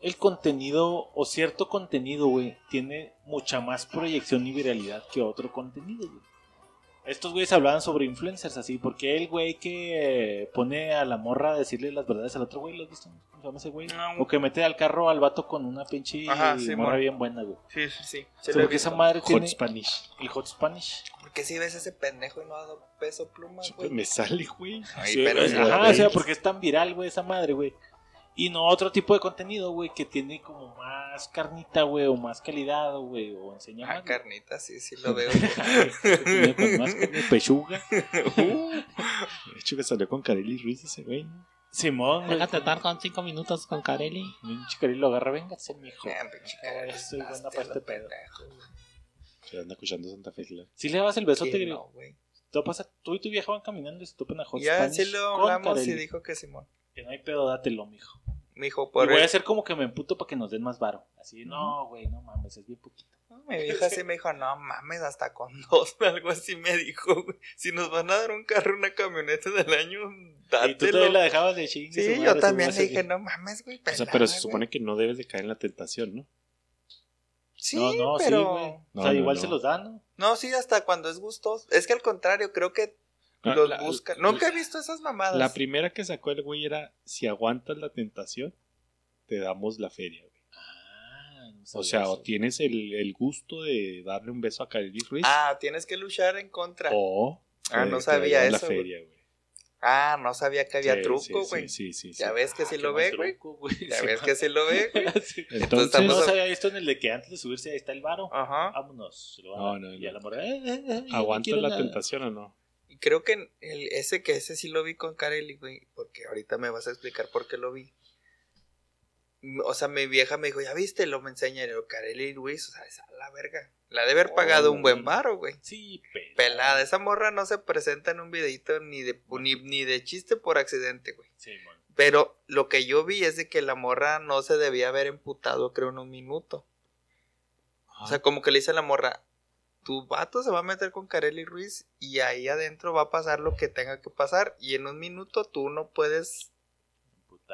el contenido o cierto contenido, güey, tiene mucha más proyección y viralidad que otro contenido, güey. Estos güeyes hablaban sobre influencers así, porque el güey que pone a la morra a decirle las verdades al otro güey, ¿lo has visto? ¿Cómo se llama ese güey? No. O que mete al carro al vato con una pinche Ajá, sí, morra mon. bien buena, güey. Sí, sí, sí. Porque esa madre Hot tiene Spanish. el Hot Spanish. ¿Por qué si ves ese pendejo y no ha dado peso pluma, güey? me sale, güey. Ay, Sí, pero güey. Ajá, o sea, porque es tan viral, güey, esa madre, güey. Y no otro tipo de contenido, güey, que tiene como más carnita, güey, o más calidad, güey, o enseña Ah, carnita, sí, sí lo veo. Con más carne, pechuga. De hecho, que salió con Kareli Ruiz ese güey, ¿no? Simón, güey. Déjate estar con cinco minutos con Carelli. Un chicaril lo agarra, véngase, mijo. Ah, pinche Oh, cara, soy buena para este pedo. Se anda escuchando Santa Fe. Si le dabas el besote, ¿Quién gris. no, güey? Pasa, tú y tu vieja van caminando y se topan a Hot Ya Spanish sí lo hablamos y Carelli. dijo que Simón. Que no hay pedo, dátelo, mijo. Me dijo, Y por voy a hacer como que me emputo para que nos den más varo. Así, no, güey, no mames, es bien poquito. Mi vieja sí me dijo, no mames, hasta con dos, algo así me dijo, güey. Si nos van a dar un carro, una camioneta del año, Y tú dátelo. todavía la dejabas de chingue. Sí, yo también le dije, no mames, güey. O sea, pero se güey". supone que no debes de caer en la tentación, ¿no? Sí, no, no, pero... sí, güey. No, o sea, no, igual no. se los dan, ¿no? No, sí, hasta cuando es gustoso. Es que al contrario, creo que los la- buscan. la- Nunca he visto esas mamadas. La primera que sacó el güey era: si aguantas la tentación, te damos la feria, güey. Ah, no O sabía sea, eso. o tienes el, el gusto de darle un beso a Kareli Ruiz, Ah, tienes que luchar en contra. o Ah, no sabía la eso, güey. feria, güey. Ah, no sabía que había Sí, truco, sí, güey. Sí, sí, sí. Ya sí. ves que Ah, qué lo ve, güey. Ya Sí, ves que si lo ve, güey. Sí. Entonces, estamos- No se había visto en el de que antes de subirse ahí está el varo. Ajá. Vámonos. se lo van a No, dar. no, Y a no. la morra, eh, eh, eh, no ¿aguantas quiero la nada. tentación o no? Creo que el, ese que ese sí lo vi con Kareli, güey. Porque ahorita me vas a explicar por qué lo vi. O sea, mi vieja me dijo, ¿ya viste? Lo me enseña. Y Kareli Ruiz, o sea, esa la verga. La de haber pagado un buen varo, güey. Sí, pelada. Pelada. Esa morra no se presenta en un videito ni de, ni, ni de chiste por accidente, güey. Sí, man. Pero lo que yo vi es de que la morra no se debía haber emputado, creo, en un minuto. O sea, como que le dice a la morra, tu vato se va a meter con Kareli Ruiz y ahí adentro va a pasar lo que tenga que pasar. Y en un minuto tú no puedes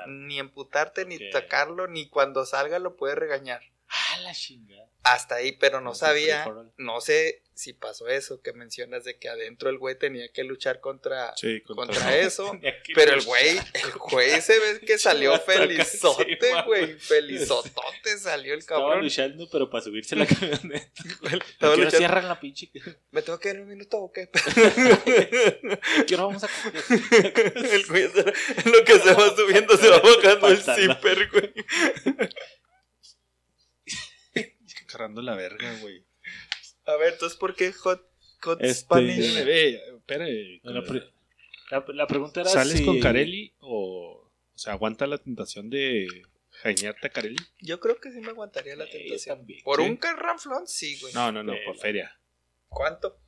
ni emputarte, ni sacarlo, ni cuando salga lo puedes regañar. Ah, la chingada. Hasta ahí, pero no sabía, no sé si pasó eso que mencionas de que adentro el güey tenía que luchar contra, Sí, contra- contra eso. Pero el güey, el güey se ve que salió felizote, güey. Felizotote salió el Estaba cabrón. luchando, pero para subirse la camioneta. Estaba ¿Quiero luchando. cierran la pinche? ¿Me tengo que ir un minuto o qué? ¿Quiero vamos a coger? el güey en lo que se va subiendo se va bajando el zipper, güey. Agarrando la verga, güey. A ver, entonces, ¿por qué Hot, hot Este- Spanish? Espérame. No, la, pre- la- la pregunta era ¿Sales si... con Kareli o, o sea, aguanta la tentación de jañarte a Kareli? Yo creo que sí me aguantaría la Eh, tentación. también. Por ¿Sí? un carranflón, sí, güey. No, no, no, Eh, por feria. ¿Cuánto?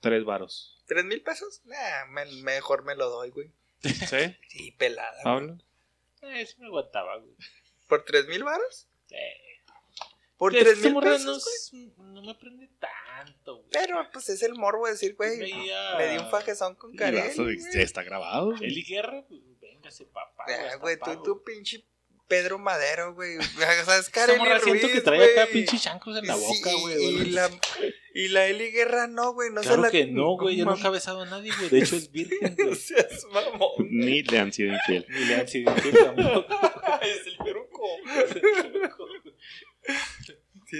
Tres varos. ¿Tres mil pesos? Nah, me- mejor me lo doy, güey. ¿Sí? Sí, pelada. ¿Pablo? Eh, sí me aguantaba, güey. ¿Por tres mil varos? Eh, ¿Por tres mil pesos, no, es- no me aprende tanto, güey. Pero, pues, es el morbo de decir, güey, me di un fajezón con ya está grabado. güey. Eli Guerra, pues, véngase, papá. Ah, güey, tú, tú, pinche Pedro Madero, güey. O sea, es Esa Kareli morra siento que trae acá güey. pinches chancros en la Sí, boca, güey. y, güey. la, y la Eli Guerra no, güey. No se Claro la... que no, güey. Yo nunca he besado a nadie, güey. De hecho, es virgen, güey. seas mamón. Ni le han sido infiel. Ni le han sido infiel tampoco. es el peruco.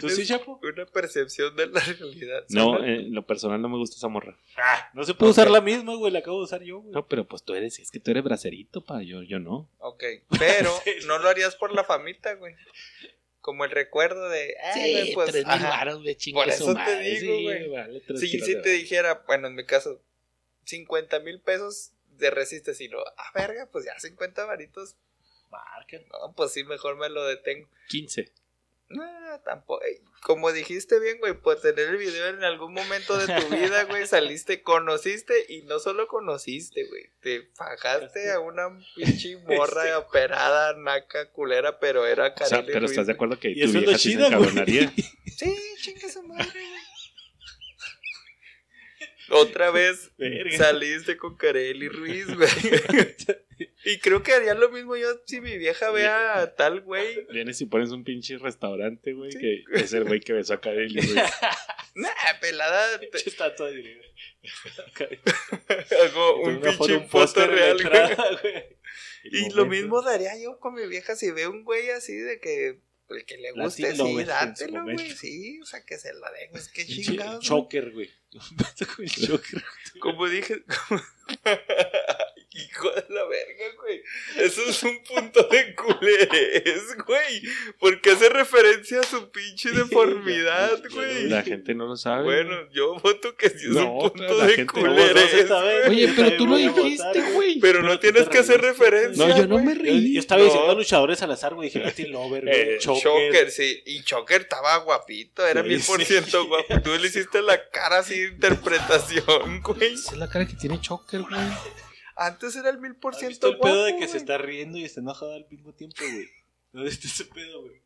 ¿Tú sí, Chapo? Una percepción de la realidad. No, ¿sabes? eh, en lo personal no me gusta esa morra. Ah, no se puede usar la misma, güey. La acabo de usar yo, güey. No, pero pues tú eres, es que tú eres bracerito, pa. Yo, yo no. Ok, pero no lo harías por la famita, güey. Como el recuerdo de. Güey, Sí, pues. tres mil ajá. varos, güey, Por eso te digo, sí, güey. vale, Si, si te dijera, bueno, en mi caso, 50 mil pesos de resistes y lo, ah, verga, pues ya 50 varitos. Marquen. No, pues sí, mejor me lo detengo. 15. No, tampoco. Ey, Como dijiste bien, güey, por tener el video en algún momento de tu vida, güey, saliste, conociste y no solo conociste, güey, te fajaste a una pinche morra operada, naca, culera, pero era O sea, Kareli pero Ruiz, estás de acuerdo que tu vieja sí se encabronaría. Sí, chinga su madre, güey. Otra vez Verga. saliste con Kareli Ruiz, güey. Y creo que haría lo mismo yo si mi vieja vea a tal güey. Vienes y pones un pinche restaurante, güey, Sí. que es el güey que besó a Kareli, güey. Nah, pelada. te- de griego. Hago un pinche la real, güey. Y lo mismo daría yo con mi vieja si veo un güey así de que el que le guste, Latin lover sí, dátelo, güey. Sí, o sea, que se la dejes, qué güey. Choker, güey. Como dije, como- hijo de la verga, güey. Eso es un punto de culerés, güey. Porque hace referencia a su pinche deformidad, güey. La gente no lo sabe. Bueno, yo voto que sí es No, un punto de culerés. Oye, pero tú lo dijiste, güey. Pero no Pero tienes que hacer referencia. No, yo no me reí. yo estaba No. diciendo luchadores al azar, güey. Dije Latin Lover, güey. Eh, Choker. Choker, sí. Y Choker estaba guapito, era mil por ciento guapo. Tú le hiciste la cara así de interpretación, güey. Esa es la cara que tiene Choker, güey. Antes era el mil por ¿Has ciento el pedo de que se está riendo y está enojado al mismo tiempo, güey? ¿Dónde está ese pedo, güey?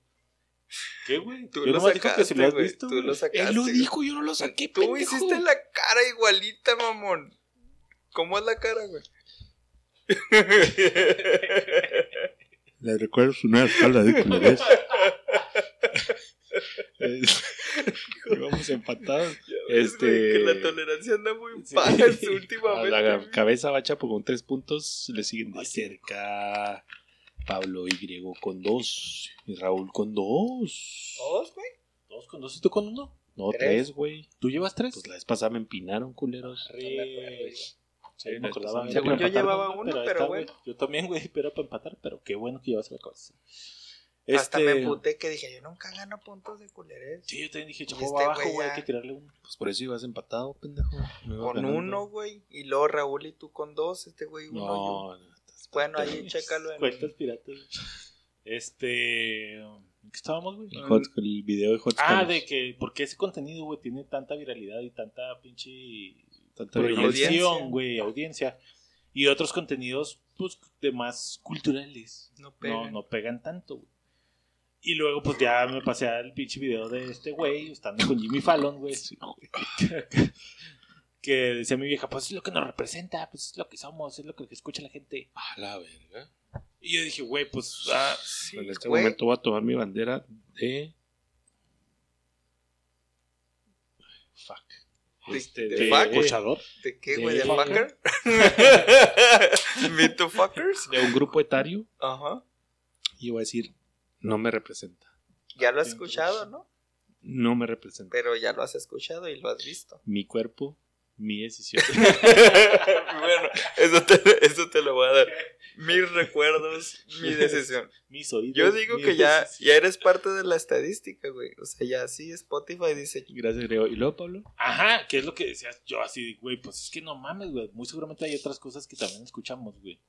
¿Qué, güey? Tú Yo lo que sacaste, si lo has visto, Tú lo sacaste. Él lo güey. dijo, yo no lo saqué, Tú pendejo. hiciste la cara igualita, mamón. ¿Cómo es la cara, güey? Le recuerdo su nueva escala de culerés. Vamos empatados. Este... Este- Que la tolerancia anda muy Sí. últimamente. la cabeza va Chapo con tres puntos. Le siguen de cerca Pablo Y con dos. Y Raúl con dos. ¿Dos, güey? ¿Dos con dos y tú con uno? No, ¿Tres? güey. ¿Tú llevas tres? Pues la vez pasada me empinaron, culeros. Sí, me acordaba. Yo llevaba uno, pero está, bueno. güey. Yo también, güey, pero para empatar, pero qué bueno que llevas la Hasta me Este- emputé que dije, yo nunca gano puntos de culerés. Sí, yo también dije, Y chapo este va abajo, güey ya- hay que tirarle uno. Pues por eso ibas empatado, pendejo. No Con ganando. uno, güey. Y luego Raúl y tú con dos. Este güey uno. yo. No, no, estás- Bueno, ahí chécalo en... Cuentas piratas. Este. ¿En qué estábamos, güey? El, hot- el video de Hot Ah, de que, ¿por qué ese contenido, güey, tiene tanta viralidad y tanta pinche Tanta Audiencia. proyección, güey, audiencia? Y otros contenidos, pues, de más culturales. No No, pegan. no pegan tanto, güey. Y luego, pues, ya me pasé al pinche video de este güey, estando con Jimmy Fallon, güey. que decía mi vieja, pues, es lo que nos representa, pues, es lo que somos, es lo que escucha la gente. A la verga. Y yo dije, güey, pues, ah, Sí, en este güey. momento voy a tomar mi bandera de. Fuck. ¿De- Este, de de- fuck? escuchador. ¿De qué, güey? ¿De de- fucker? ¿Me too fuckers? de un grupo etario. Ajá. Y voy a decir, no me representa. Ya lo has escuchado, ¿no? No me representa. Pero ya lo has escuchado y lo has visto. Mi cuerpo, mi decisión. bueno, eso te, eso te lo voy a dar. Mis recuerdos, mi decisión. Mis oídos. Yo digo que ya, ya eres parte de la estadística, güey. O sea, ya sí, Spotify dice. Gracias, Grego. ¿Y luego, Pablo? Ajá, que es lo que decías yo así, güey, pues es que no mames, güey. Muy seguramente hay otras cosas que también escuchamos, güey.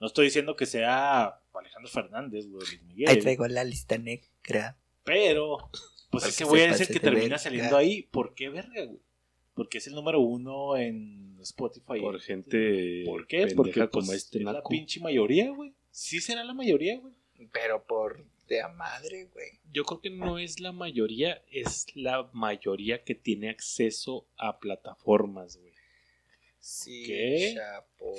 No estoy diciendo que sea Alejandro Fernández, güey, Luis Miguel. la lista negra. Pero, pues ese que es el pase que de termina verga. saliendo ahí. ¿Por qué verga, güey? Porque es el número uno en Spotify. Por gente ¿Por qué? Porque como pues, este es la pinche mayoría, güey. Sí será la mayoría, güey. Pero por de a madre, güey. Yo creo que no es la mayoría, es la mayoría que tiene acceso a plataformas, güey. Sí, ¿Qué? chapo.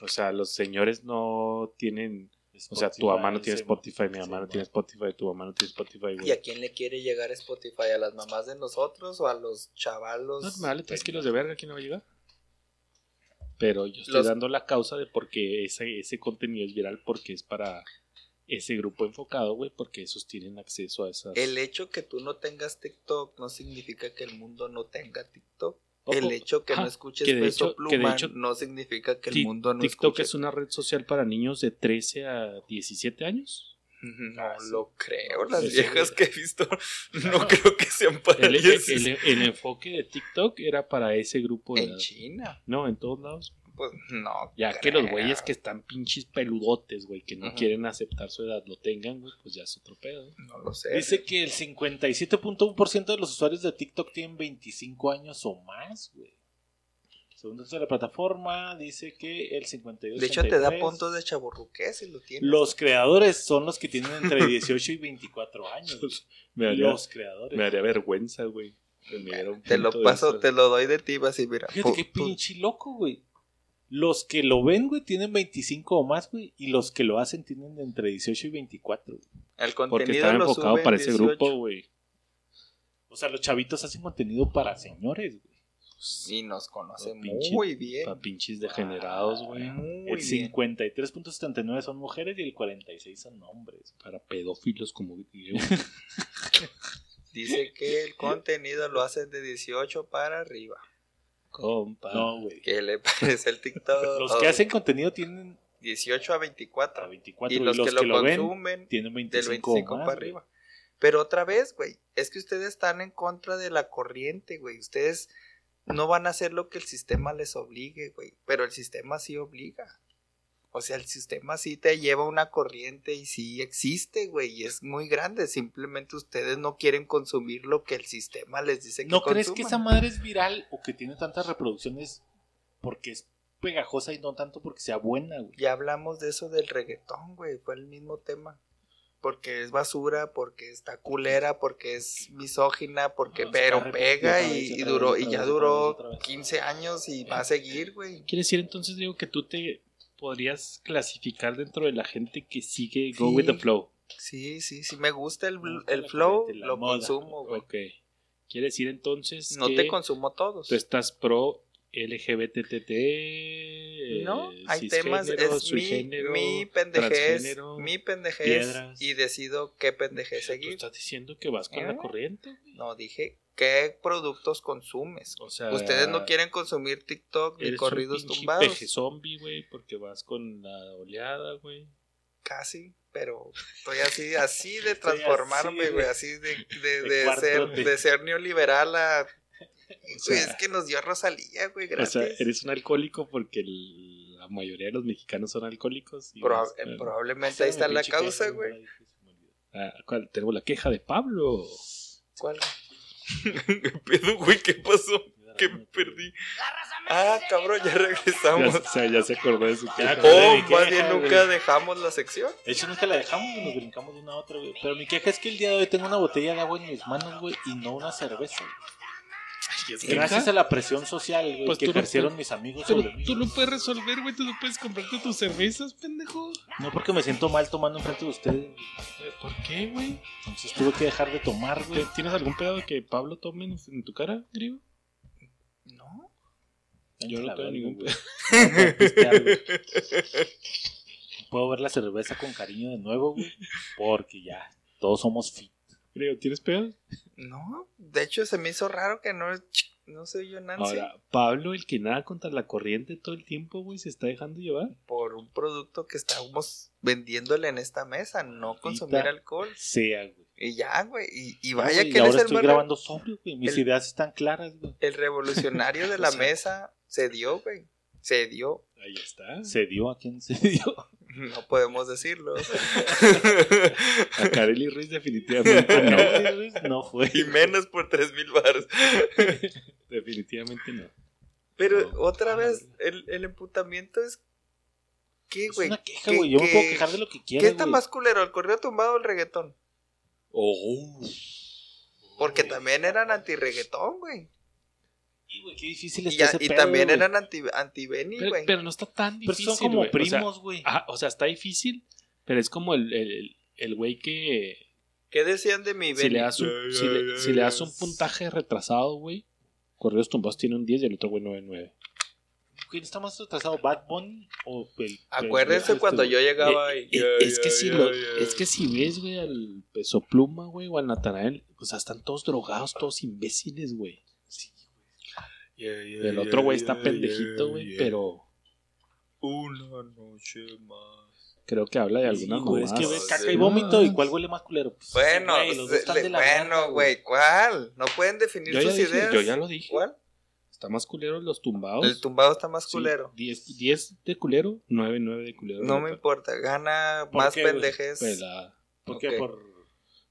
O sea, los señores no tienen. O sea, tu mamá no tiene sí, Spotify, mi sí, mamá no man. tiene Spotify, tu mamá no tiene Spotify, ¿Y güey. a quién le quiere llegar Spotify? ¿A las mamás de nosotros o a los chavalos? No, me vale tres kilos de verga, ¿quién no va a llegar? Pero yo estoy Los- dando la causa de por qué ese, ese contenido es viral, porque es para ese grupo enfocado, güey, porque esos tienen acceso a esas. El hecho que tú no tengas TikTok no significa que el mundo no tenga TikTok. El hecho que no escuches que Peso hecho- que de Pluma hecho no significa que el mundo no TikTok escuche. es una red social para niños de 13 a 17 años. No Ah, lo creo. Las viejas que he visto no creo que sean para El, el- 16. el- el enfoque de TikTok era para ese grupo de En edad. China. No, en todos lados. Pues no. Ya que los güeyes que están pinches peludotes, güey, que no quieren aceptar su edad, lo tengan, güey, pues ya es otro pedo. No lo sé. Dice que el 57.1% de los usuarios de TikTok tienen 25 años o más, güey. Según datos de la plataforma, dice que el 52 de hecho, te da puntos de chaburruqués si lo tienes. Los creadores son los que tienen entre 18 y 24 años. Me daría, los creadores. me daría vergüenza, güey. me Te lo paso, te lo doy de ti, así, mira. Fíjate qué pinche loco, güey. Los que lo ven, güey, tienen 25 o más, güey. Y los que lo hacen tienen entre 18 y 24. güey. El Porque contenido estaba lo enfocado para ese 18. grupo, güey. O sea, los chavitos hacen contenido para señores, güey. Y nos conoce Los pinches- muy bien. Para pinches degenerados, güey. Muy El bien. 53.79 son mujeres y el 46 son hombres. Para pedófilos como yo. Dice que el contenido lo hacen de 18 para arriba. Compa. No, güey. ¿Qué le parece el TikTok? Los que hacen contenido tienen 18 a 24. a 24 y los, que, lo, consumen tienen del 25, 25 o más, para güey. arriba. Pero otra vez, güey, es que ustedes están en contra de la corriente, güey. Ustedes no van a hacer lo que el sistema les obligue, güey. Pero el sistema sí obliga. O sea, el sistema sí te lleva una corriente y sí existe, güey. Y es muy grande. Simplemente ustedes no quieren consumir lo que el sistema les dice que ¿No crees que esa consuman. madre es viral o que tiene tantas reproducciones porque es pegajosa y no tanto porque sea buena, güey? Ya hablamos de eso del reggaetón, güey. Fue el mismo tema. Porque es basura, porque está culera, porque es misógina, porque No, se pero pega y, y duró y ya duró vez, otra vez. 15 años y va a seguir, güey. ¿Quiere decir entonces, digo, que tú te podrías clasificar dentro de la gente que sigue Go Sí. with the Flow? Sí, sí, sí me gusta el, gusta el flow, corriente, lo moda. consumo, güey. Ok. Quiere decir entonces No que te consumo todos. tú estás pro LGBTT. No, eh, hay temas, es mi, género, mi pendejez, mi pendejez piedras. y decido qué pendejez Tú seguir. estás diciendo que vas con ¿Eh? la corriente. güey. No, dije qué productos consumes. O sea, Ustedes no quieren consumir TikTok ni corridos un tumbados. peje zombie, güey, porque vas con la oleada, güey. Casi, pero estoy así, así de transformarme, güey, así de, de, de ser, de- de ser neoliberal a... O Güey, sea, es que nos dio Rosalía, güey, o sea, eres un alcohólico porque el- la mayoría de los mexicanos son alcohólicos. y Proba- vas eh, probablemente ahí está la causa, queja, güey. Ah, ¿cuál? Tenemos la queja de Pablo. ¿Cuál? ¿Qué pedo, güey? ¿Qué pasó? Que me perdí. Ah, cabrón, ya regresamos. o sea, ya se acordó de su queja. de Oh, mi más queja, bien güey. nunca dejamos la sección. De hecho, nunca la dejamos y nos brincamos de una a otra, güey. Pero mi queja es que el día de hoy tengo una botella de agua en mis manos, güey, y no una cerveza. güey. Gracias a la presión social, güey, Pues que tú no- ejercieron mis amigos Pero sobre mí. tú lo puedes resolver, güey. Tú no puedes comprarte tus cervezas, pendejo. No porque me siento mal tomando enfrente de ustedes. ¿Por qué, güey? Entonces tuve que dejar de tomar, güey. ¿Te- ¿Tienes algún pedo de que Pablo tome en, tu cara, griego? No. Yo no tengo ningún. No güey. Puedo ver la cerveza con cariño de nuevo, güey. Porque ya, todos somos fit. ¿Tienes pedo? No, de hecho se me hizo raro que no, no soy yo Nancy. Ahora, Pablo, el que nada contra la corriente todo el tiempo, güey, se está dejando llevar. Por un producto que estamos vendiéndole en esta mesa, no consumir Ahorita. alcohol. Sea, güey. Y ya, güey. Y, y vaya que y él ahora es el, estoy más grabando sobrio, güey. Mis el- ideas están claras, güey. el revolucionario de la O sea- mesa. Se dio, güey. Se dio. Ahí está. Se dio a quien se dio. No podemos decirlo. A Kareli Ruiz definitivamente no. No fue. y menos por tres mil baros. De definitivamente no. Pero No. otra vez, el, el emputamiento es. ¿Qué, Es güey? una queja, ¿Qué- güey. Yo me qué- puedo quejar de lo que quiera. ¿Qué está más culero, el corrido tumbado o el reggaetón? Oh. Porque también eran anti-reggaetón, güey. Sí, güey, qué difícil Y, está ya- ese y pedo, también güey. eran anti- anti-Benny, Pero, güey. pero no está tan Pero difícil. son como güey. O sea, primos, güey. ajá, o sea, está difícil, pero es como el, el, el güey que ¿Qué decían de mi si Benny? le, das un, si, le, si le das un puntaje retrasado, güey, Correos Tumbados tiene un 10 y el otro güey 9-9. ¿Quién está más retrasado, Bad Bunny o el... Acuérdense el- cuando este, yo llegaba Eh, y... eh, es, que si lo, es que si ves, güey, al Peso Pluma, güey, o al Natanael, o sea, están todos drogados, todos imbéciles, güey. El otro güey está pendejito, güey, pero Una noche más. creo que habla de Sí, algunas güey, es que mamadas. ves caca sí. y vómito y cuál huele más culero. Pues, Bueno, güey, los dos están le- de la bueno, güey, ¿cuál? ¿No pueden definir Yo sus dije, ideas? yo ya lo dije. ¿Cuál? Está más culero los tumbados. El tumbado está más Sí, culero. 10, 10 de culero, 9, 9 de culero. No me importa, gana ¿Por más qué, pendejes. Pelada. ¿Por qué? Por...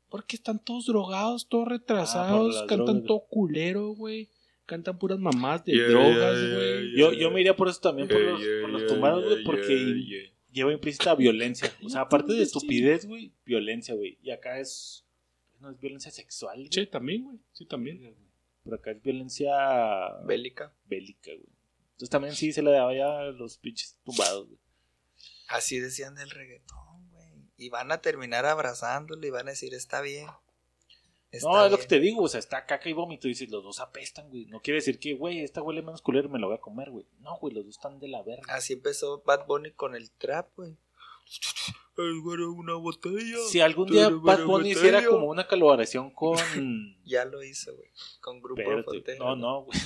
Porque están todos drogados, todos Ah, retrasados, cantan drogas. todo culero, güey. Cantan puras mamás de Yeah, drogas, yeah, güey. yeah, Yo, yo me iría por eso también, por los, Yeah, por los tumbados, güey, yeah, porque yeah, yeah. lleva implícita violencia. O sea, aparte de estupidez, güey, violencia, güey. Y acá es... No es violencia sexual, güey. Sí, también, güey. Sí, también. Pero acá es violencia Bélica. bélica, güey. Entonces también sí se le daba ya a los pinches tumbados, güey. Así decían del reggaetón, güey. Y van a terminar abrazándole y van a decir, está bien. Está No, es lo bien". que te digo, o sea, está caca y vómito y dices, los dos apestan, güey. No quiere decir que, güey, esta huele menos culero, me la voy a comer, güey. No, güey, los dos están de la verga. Así empezó Bad Bunny con el trap, güey. una botella. Si algún día Bad Bunny hiciera como una colaboración con... Ya lo hizo, güey. Con Grupo Espérate. No, no, güey.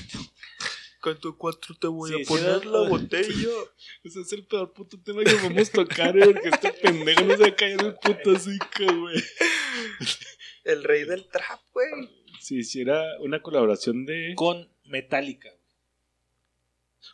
Canto cuatro te voy Sí, a poner la botella. Ese es el peor puto tema que vamos a tocar, güey. Porque este pendejo no se va a caer el puto hocico, güey. El rey del trap, güey. Si hiciera una colaboración de. Con Metallica. güey.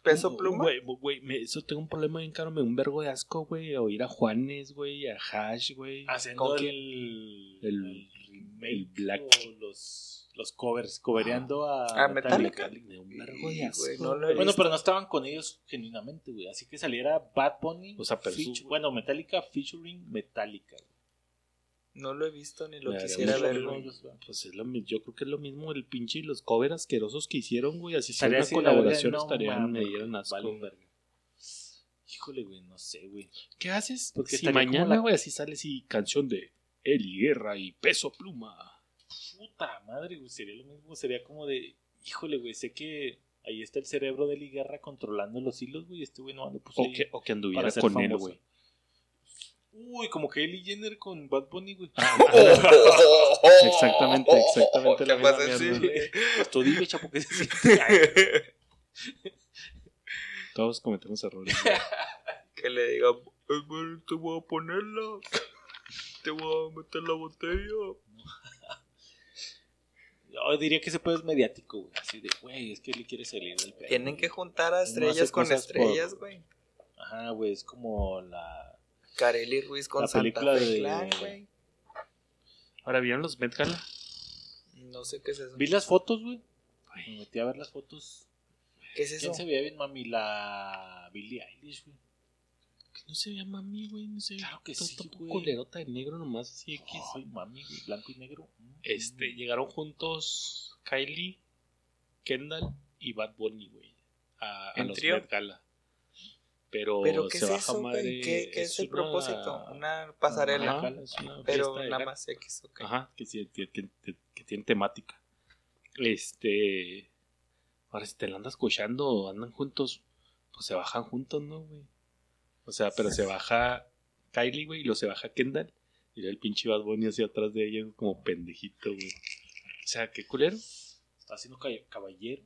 Peso pluma. Güey, güey, me- eso tengo un problema bien caro, me da un vergo de asco, güey. Oír a Juanes, güey, a Hash, güey. Haciendo ¿Con el, El- remake el Black. o los, los covers, covereando a, ¿A Metallica? Me da un vergo de asco. güey, no lo he Bueno, visto. pero no estaban con ellos genuinamente, güey. Así que saliera Bad Bunny. O sea, pero featu- su- bueno, Metallica featuring Metallica. güey. No lo he visto ni lo Me quisiera ver, güey. Pues es lo mi- yo creo que es lo mismo el pinche y los covers asquerosos que hicieron, güey. Así si Estaría una colaboración no estarían, me dieran asco. vale verga. Híjole, güey, no sé, güey. ¿Qué haces? Porque si estaría mañana, la- güey, así sale así canción de Eli Guerra y Peso Pluma. Puta madre, güey. Sería lo mismo. Sería como de. Híjole, güey. Sé que ahí está el cerebro de Liguerra controlando los hilos, güey. Este güey no lo puso O que, o que anduviera para ser con él, famoso. güey. Uy, como Kylie Jenner con Bad Bunny, güey. Exactamente, exactamente la ¿Qué misma pasa, mierda. sí? Pues tú dime, chapo, que se siente. Todos cometemos errores. que le diga, "Eh, güey, te voy a ponerla. Te voy a meter la botella. Yo diría que ese pedo es mediático, güey. Así de, güey, es que le quiere salir del pedo. Tienen que juntar a estrellas con estrellas, por- güey. Ajá, güey. Es como la. Carely Ruiz con La Santa película Fe de- Clan, güey. Ahora, ¿vieron los Met Gala? No sé qué es eso. Vi las fotos, güey. Me metí a ver las fotos. ¿Qué es eso? ¿Quién se veía bien, mami? La Billie Eilish, güey. Que no se veía mami, güey. No se veía. Claro que sí, todo güey. culerota de negro nomás, así X. Ay, mami, güey. Blanco y negro. Mm. Este, llegaron juntos Kylie, Kendall y Bad Bunny, güey. A, a ¿En los? Met Gala. Pero, ¿Pero qué se es baja eso, madre. ¿Qué, qué es, el una- propósito? Una pasarela. Ajá, es una pero nada más X, ok. Ajá, que, que, que- tiene temática. Este. Ahora, si te la andas escuchando andan juntos, pues se bajan juntos, ¿no, güey? O sea, pero se baja Kylie, güey, y luego se baja Kendall. Y el pinche Bad Bunny hacia atrás de ella como pendejito, güey. O sea, qué culero. Está haciendo ca- caballero.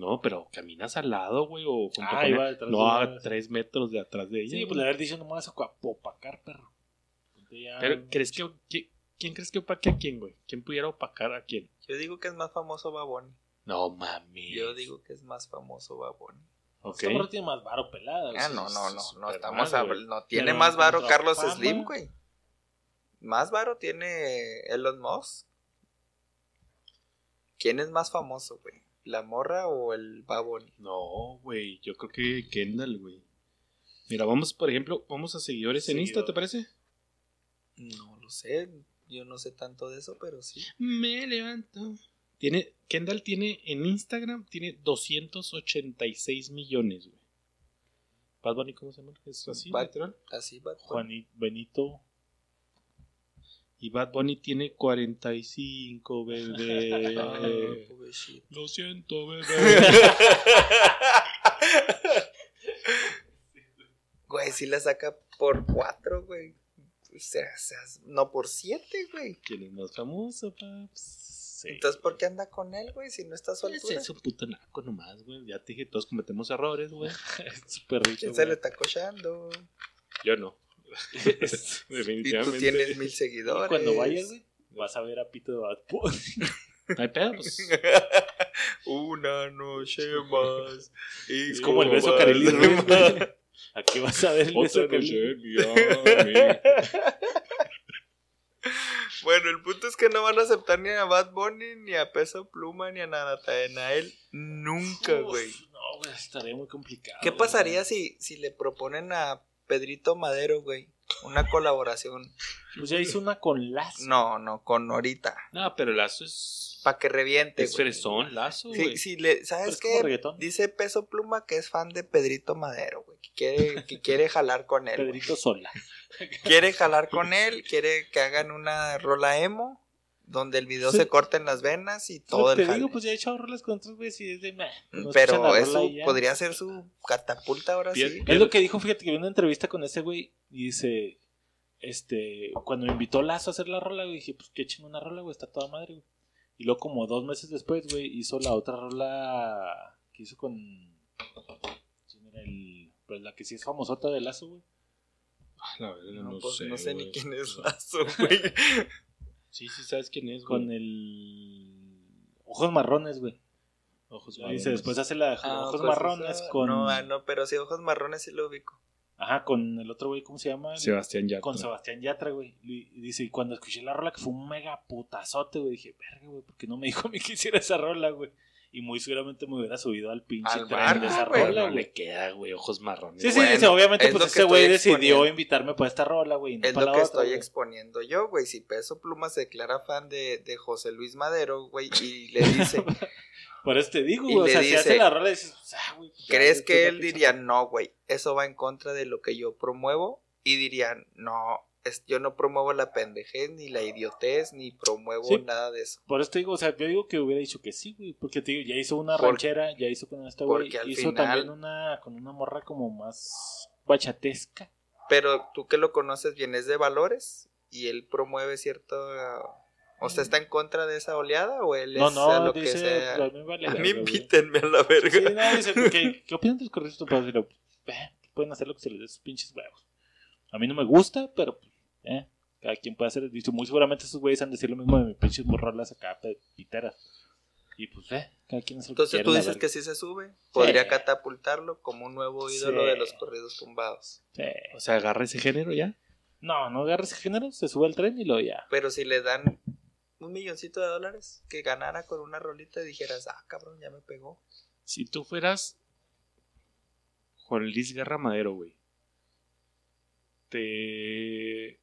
No, pero caminas al lado, güey, o junto Ah, con iba ella. detrás No de a tres metros de atrás de ella. Sí, pues le haber dicho nomás a opacar, perro. Ya- Pero, ¿crees que, qui- ¿quién crees que opaque a quién, güey? ¿Quién pudiera opacar a quién? Yo digo que es más famoso Baboni. No mami. Yo digo que es más famoso Baboni. Ok. Esta morra tiene más varo pelada. Ah, no, no, no, no estamos hablando. No, tiene Pero más varo Carlos fama. Slim, güey. Más varo tiene Elon Musk. ¿Quién es más famoso, güey? ¿La morra o el babón? No, güey. Yo creo que Kendall, güey. Mira, vamos, por ejemplo, vamos a seguidores en Insta, ¿te parece? No lo sé. Yo no sé tanto de eso, pero sí. Me levanto. Tiene, Kendall tiene en Instagram, tiene 286 millones, güey. Bad Bunny, ¿cómo se llama? ¿Es así, Bad- literal? Así va. Juanito, Benito. Y Bad Bunny tiene 45, bebé. Ah. Lo siento, bebé. Güey, si la saca por cuatro, güey. O sea, o sea, no por siete, güey. ¿Quién es más famoso, paps? Sí. Entonces, ¿por qué anda con él, güey? Si no está su altura. es un puto naco nomás, güey. Ya te dije, todos cometemos errores, güey. es perrito. ¿Quién se le está cochando? Yo no. Es- Y tú Definitivamente. tienes mil Y seguidores. cuando vayas, güey, vas a ver a Pito de Bad Bunny. No hay pedo, pues. Una noche más. y Es como el beso güey. Aquí vas a ver el beso. Bueno, el punto es que no van a aceptar ni a Bad Bunny, ni a Peso Pluma, ni a Natanael. Nunca, güey. No, güey, estaría muy complicado. ¿Qué pasaría si, si le proponen a Pedrito Madero, güey? Una colaboración. Pues ya hizo una con Lazo. No, no, con Norita. No, pero Lazo es. Para que reviente, Es güey. fresón, Lazo, Sí, güey. sí, le, Pero ¿sabes qué? Dice Peso Pluma que es fan de Pedrito Madero, güey. Que quiere, que quiere jalar con él. güey. Pedrito Sola. Quiere jalar con él, quiere que hagan una rola emo. Donde el video Sí. se corten las venas y Todo te el jale. digo, pues ya he echado rolas con otros güeyes y es de meh. no escuchan Pero eso podría ser su catapulta ahora Bien, sí. Es lo que dijo, fíjate que vi una entrevista con ese güey y dice, este, cuando me invitó Lazo a hacer la rola, güey, dije, pues que echen una rola, güey, está toda madre, güey. Y luego como dos meses después, güey, hizo la otra rola que hizo con... ¿quién era el...? Pues la que sí es famosota de Lazo, güey. Ah, La verdad, No, no, pues, sé. no sé ni quién es Lazo, güey. Sí, sí, sabes quién es, güey. Con el... Ojos marrones, güey. Ojos Y dice, después hace la de Ah, Ojos pues marrones esa- con... No, ah, no, pero sí, ojos marrones sí lo ubico. Ajá, con el otro güey, ¿cómo se llama? Sebastián Yatra. Con Sebastián Yatra, güey. Y y dice, y cuando escuché la rola que fue un mega putazote, güey, dije, verga, güey, ¿por qué no me dijo a mí que hiciera esa rola, güey? Y muy seguramente me hubiera subido al pinche Al tren barco, de esa güey. rola, no güey. le queda, güey, ojos marrones. Sí, sí, Bueno, dice, obviamente, es pues ese güey decidió invitarme para esta rola, güey, no Es para lo la que otra, estoy güey. exponiendo yo, güey. Si Peso Pluma se declara fan de, de José Luis Madero, güey, y le dice, Por eso te digo, Y güey, o le sea, si dice, hace la rola, dices, ah, güey. ya, ¿crees que pues, él diría, no, güey, eso va en contra de lo que yo promuevo? Y dirían, no, es, yo no promuevo la pendejez, ni la idiotez, ni promuevo Sí. nada de eso. Por eso te digo, o sea, yo digo que hubiera dicho que sí, güey, porque te digo, ya hizo una ranchera, ya hizo con esta güey, hizo final- también una con una morra como más bachatesca. Pero tú que lo conoces bien, es de valores y él promueve cierto... O sea, ¿está en contra de esa oleada o él No, es no, a lo dice, que sea? a mí vale A verga, mí güey. invítenme a la verga. Sí, no, dice, ¿qué, ¿qué opinan de los corridos tumbados? Y lo, eh, pueden hacer lo que se les dé sus pinches huevos. A mí no me gusta, pero, eh, cada quien puede hacer. Dice, muy seguramente esos güeyes han de decir lo mismo de mis pinches morrolas acá, piteras. Y pues, eh, cada quien hace Entonces tú dices que sí se sube. Podría Sí. catapultarlo como un nuevo ídolo Sí. de los corridos tumbados. Sí. O sea, agarra ese género ya. No, no agarres ese género, se sube al tren y lo ya. Pero si le dan un milloncito de dólares que ganara con una rolita y dijeras, ah, cabrón, ya me pegó. Si tú fueras Juan Luis Guerra Madero, güey. Te.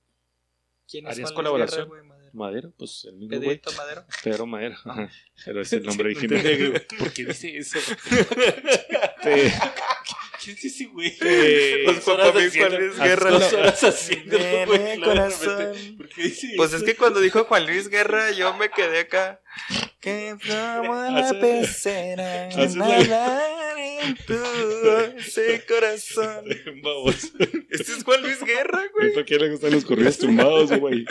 ¿Quién ¿Harías Juan Luis colaboración? Guerra, güey, Madero? Madero, pues el mismo güey. Pedrito Madero. Pedro Madero. Ajá. Pero es el nombre No original. güey, ¿Por qué dice eso? Te- ¿Qué es ese güey? te- Pues para mí haciendo- Juan Luis Guerra. Dos horas haciéndolo, Nene, güey, corazón. ¿Por qué dice Pues eso? es que cuando dijo Juan Luis Guerra, yo me quedé acá. Que plomo en la pecera, haces la- tu ese corazón. Vamos. Este es Juan Luis Guerra, güey. ¿Por qué le gustan los corridos tumbados, güey?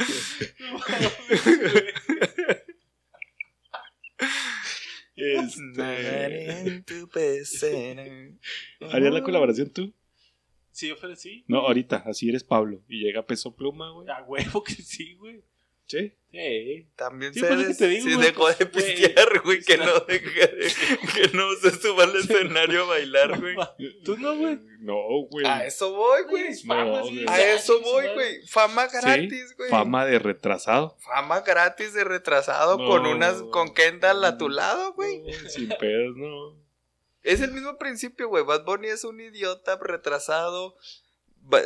Nadar Este. en tu pecera. ¿Harías la colaboración tú? Sí, yo ofrecí. No, ahorita, así eres Pablo. Y llega Peso Pluma, güey. A huevo que sí, güey. Sí. Sí. También Sí, se pues, es que des- te digo, sí güey, dejó de pues, güey. pistear, güey, que no deje de- que no se suba al escenario a bailar, güey. Tú no, güey. No, güey. A eso voy, güey. No. A eso voy, güey. Fama gratis, güey. Fama de retrasado. Fama gratis de retrasado No. con unas con Kendall a tu lado, güey. No, sin pedos, no. Es el mismo principio, güey. Bad Bunny es un idiota retrasado,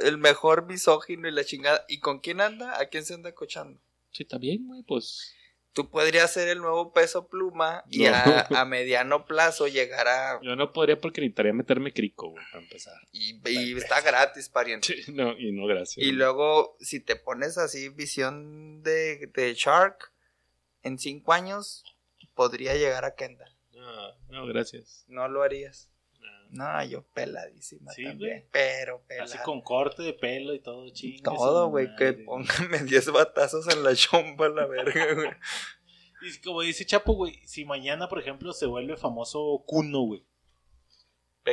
el mejor misógino y la chingada. ¿Y con quién anda? ¿A quién se anda cochando? Sí, está bien, güey, pues. Tú podrías ser el nuevo peso pluma y No. a, a mediano plazo llegar a... Yo no podría porque necesitaría meterme crico, güey, para empezar. Y, y está gratis, pariente. Sí, no, y no, gracias. Y luego, si te pones así visión de, de Shark, en cinco años podría llegar a Kendall. No, no, gracias. No lo harías. No. Yo peladísima Sí, también. güey. Pero pelada. Así con corte de pelo y todo, chingue. Todo, güey, que póngame 10 batazos en la chompa, la verga, güey. Y como dice Chapo, güey, si mañana, por ejemplo, se vuelve famoso Kuno, güey.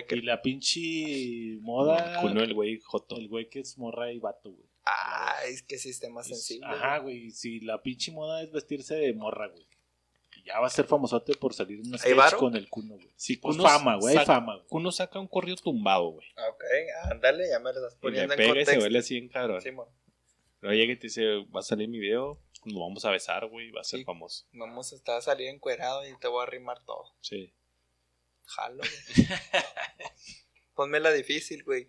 Y la pinche moda. Cuno el güey Joto. El güey que es morra y vato, güey. Ah, es que sistema Es- sensible. Ajá, güey. Si la pinche moda es vestirse de morra, güey. Ya va a ser famosote por salir en un sketch con el Kuno, güey. Pues Kuno fama, güey, fama, güey. Kuno saca un corrido tumbado, güey. Ok, ándale, ya me lo estás Y le poniendo en pega y se vuelve así en cabrón. Simón, Luego llega y te dice, va a salir mi video, nos vamos a besar, güey, va a ser Sí. famoso. vamos a estar a salir encuerado y te voy a arrimar todo. Sí. Jalo, güey. Ponmela difícil, güey.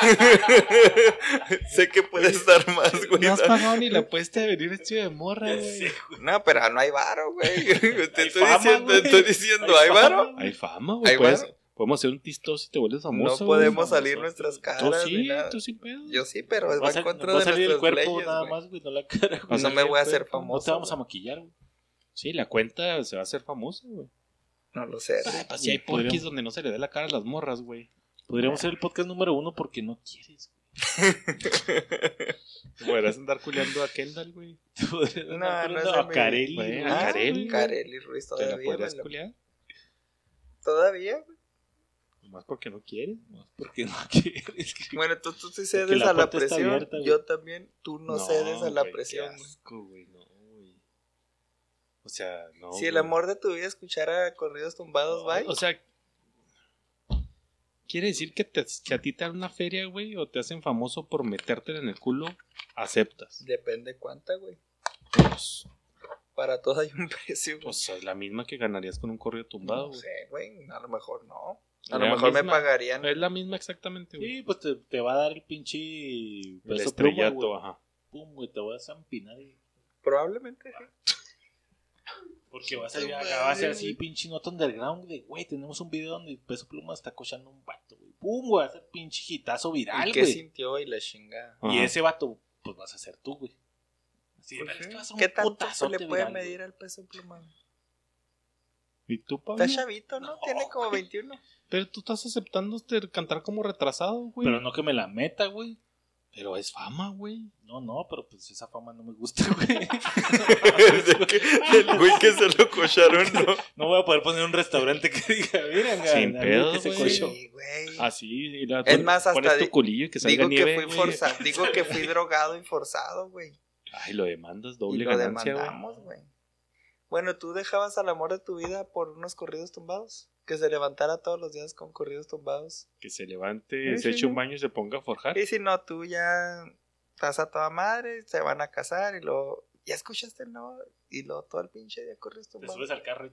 sé que puedes dar más, güey. No has pagado ni la apuesta de venir vestido de morra, güey. No, pero no hay varo, güey. Te Hay estoy, fama, diciendo, güey. estoy diciendo, Hay ¿hay varo? Hay fama, güey. ¿Hay varo? Podemos hacer un tistoso y te vuelves No famoso. güey. podemos salir famoso. nuestras caras sí, tú pedo. Yo sí, pero Va en contra de salir el cuerpo leyes, nada güey. más, güey, no la cara, güey. No me voy a hacer cuerpo. No famoso. te vamos a maquillar, güey. Sí, la cuenta se va a hacer famosa, güey. No lo sé. Ay, pues si hay Podríamos- porquis donde no se le dé la cara a las morras, güey. Podríamos ser el podcast número uno porque no quieres, güey. Podrás andar culeando a Kendall, güey. Podrías No, andar no a Carelli, Güey, Ah, Carelli, Carelli Ruiz ¿Te la todavía. podrías lo- culear? Todavía, güey. Nomás porque no quieres. Porque no quieres. que- Bueno, tú, tú sí cedes la a la presión. abierta. Yo también. Tú no, cedes a la güey, presión, qué güey. asco, güey, no, güey. O sea, no. Si el amor de tu vida escuchara corridos tumbados, bye. O sea, ¿quiere decir que, te, que a ti te dan una feria, güey? ¿O te hacen famoso por metértela en el culo? Aceptas. Depende cuánta, güey. Pues, Para todo hay un precio, güey. o sea, es la misma que ganarías con un correo tumbado, no güey. sé, güey. A lo mejor no. A La lo mejor me misma- pagarían. Es la misma exactamente, güey. Sí, pues te, te va a dar el pinche el peso pluma, estrellato, güey. ajá. Pum, güey, te vas a zampinar. güey. Probablemente sí. Porque vas a ir acá, va a ser así, pinche nota underground, de güey, tenemos un video donde Peso Pluma está cochando un vato, güey. Pum, güey, va a ser pinche hitazo viral, ¿Y qué güey. sintió y la chingada? Y Ajá. ese vato, pues vas a ser tú, güey. Así, ¿Por pero qué? es que vas a un ¿Qué tanto se putazote le puede viral, güey. medir al peso pluma? ¿Y tú, Pablo? Está chavito, ¿no? Tiene como 21. Pero tú estás aceptando este cantar como retrasado, güey. Pero no que me la meta, güey. Pero es fama, güey. No, no, pero pues esa fama no me gusta, güey. El güey que se lo cocharon, ¿no? No voy a poder poner un restaurante que diga, miren, Sin pedo, que se güey. cochó. Sí, güey. Así, y la- Es más, hasta di- tu culillo y que salga Digo que fui forzado. Digo que fui drogado y forzado, güey. Ay, lo demandas, Y doble lo ganancia, güey. demandamos, güey. Bueno, ¿tú dejabas al amor de tu vida por unos corridos tumbados? Que se levantara todos los días con corridos tumbados. Que se levante, Sí, se sí, eche un baño y se ponga a forjar. Y si no, tú ya estás a toda madre, se van a casar y luego... ¿Ya escuchaste el no? Y luego todo el pinche día corridos Te tumbados. subes al carro y...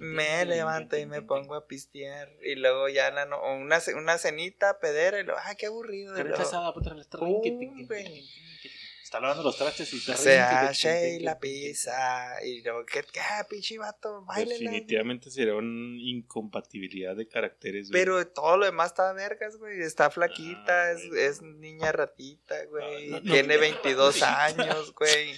Me levanto y me pongo a pistear. Y luego ya la no- o una, una cenita, pedera. Y luego, ah, qué aburrido. Luego, ponte Está lavando los trastes y está... se tinqui, hace la pizza. Y luego, ¿qué, qué ah, pinche vato? Báilala. Definitivamente sería una incompatibilidad de caracteres, güey. Pero todo lo demás está vergas, güey. Está flaquita, Ah, es, es niña ratita, güey. Ah, no, no, Tiene no, 22 años, güey.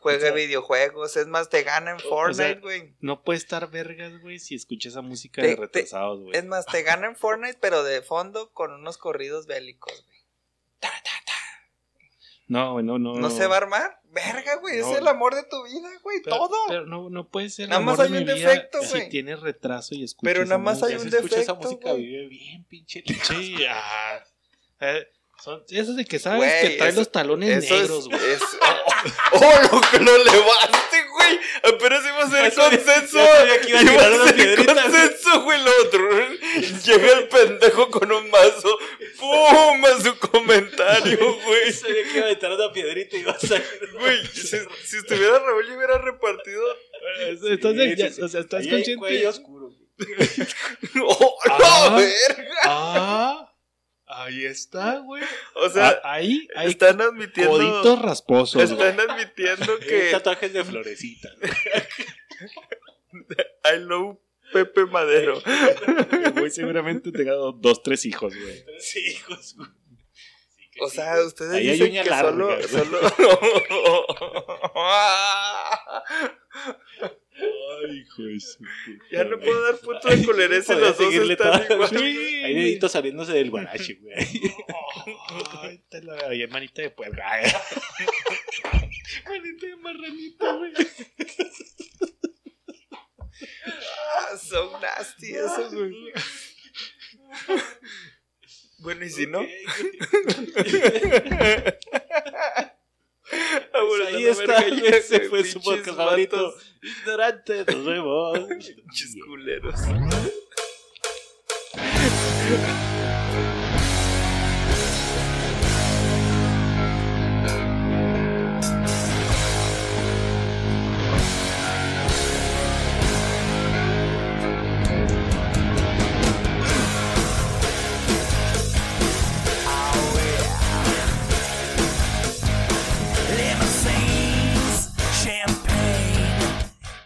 Juega O sea, videojuegos. Es más, te gana en o sea, Fortnite, güey. No puede estar vergas, güey, si escuchas esa música Te- de retrasados, güey. Es más, te gana en Fortnite, pero de fondo con unos corridos bélicos, güey. No, güey, no, no. ¿No se va a armar? Verga, güey. No. Es el amor de tu vida, güey. Pero- todo. Pero no, no puede ser. el Nada más de hay un defecto, Si güey. tienes retraso y escuchas Pero nada más hay un escucha esa defecto, música, vive bien, pinche. Sí, ah, eh, Son esos de que sabes que trae eso- los talones Eso negros, es, güey. es- ¡Oh, lo que lo levaste, güey! Apenas iba a ser consenso. que iba a tirar una ser piedrita. consenso, güey, lo otro. Llega el pendejo con un mazo. ¡Pum! A su comentario, güey. Sabía que iba a entrar una piedrita y iba a salir. Güey, si, si estuviera Raúl, yo hubiera repartido. Entonces, Sí, ya- sí, sí. o sea, estás consciente. cuello oscuro, güey. ¡Oh, Ah. no, verga! Ah, ahí está, güey. O sea, Ah, ahí hay están admitiendo. coditos rasposos, güey. Están admitiendo Que... que Tatuajes de florecita. I love Pepe Madero. Muy seguramente tenga dos, tres hijos, güey. Sí, hijos, güey. Sí O sí, sea, güey. ustedes Ahí hay dicen que larga, solo, güey. solo... Ay, hijo de su puta ya no puedo dar punto de colerés Podría los dos seguirle están igual. Sí, Hay deditos saliéndose del guarache, güey. Ay, te la ay, manita de puerca. Manita de marranita, güey. Ah, son nasty esos, güey. Bueno, ¿y si no? Ah, Pues ahí está, ese fue su podcast favorito. Ignorante, nos vemos. Pinches culeros.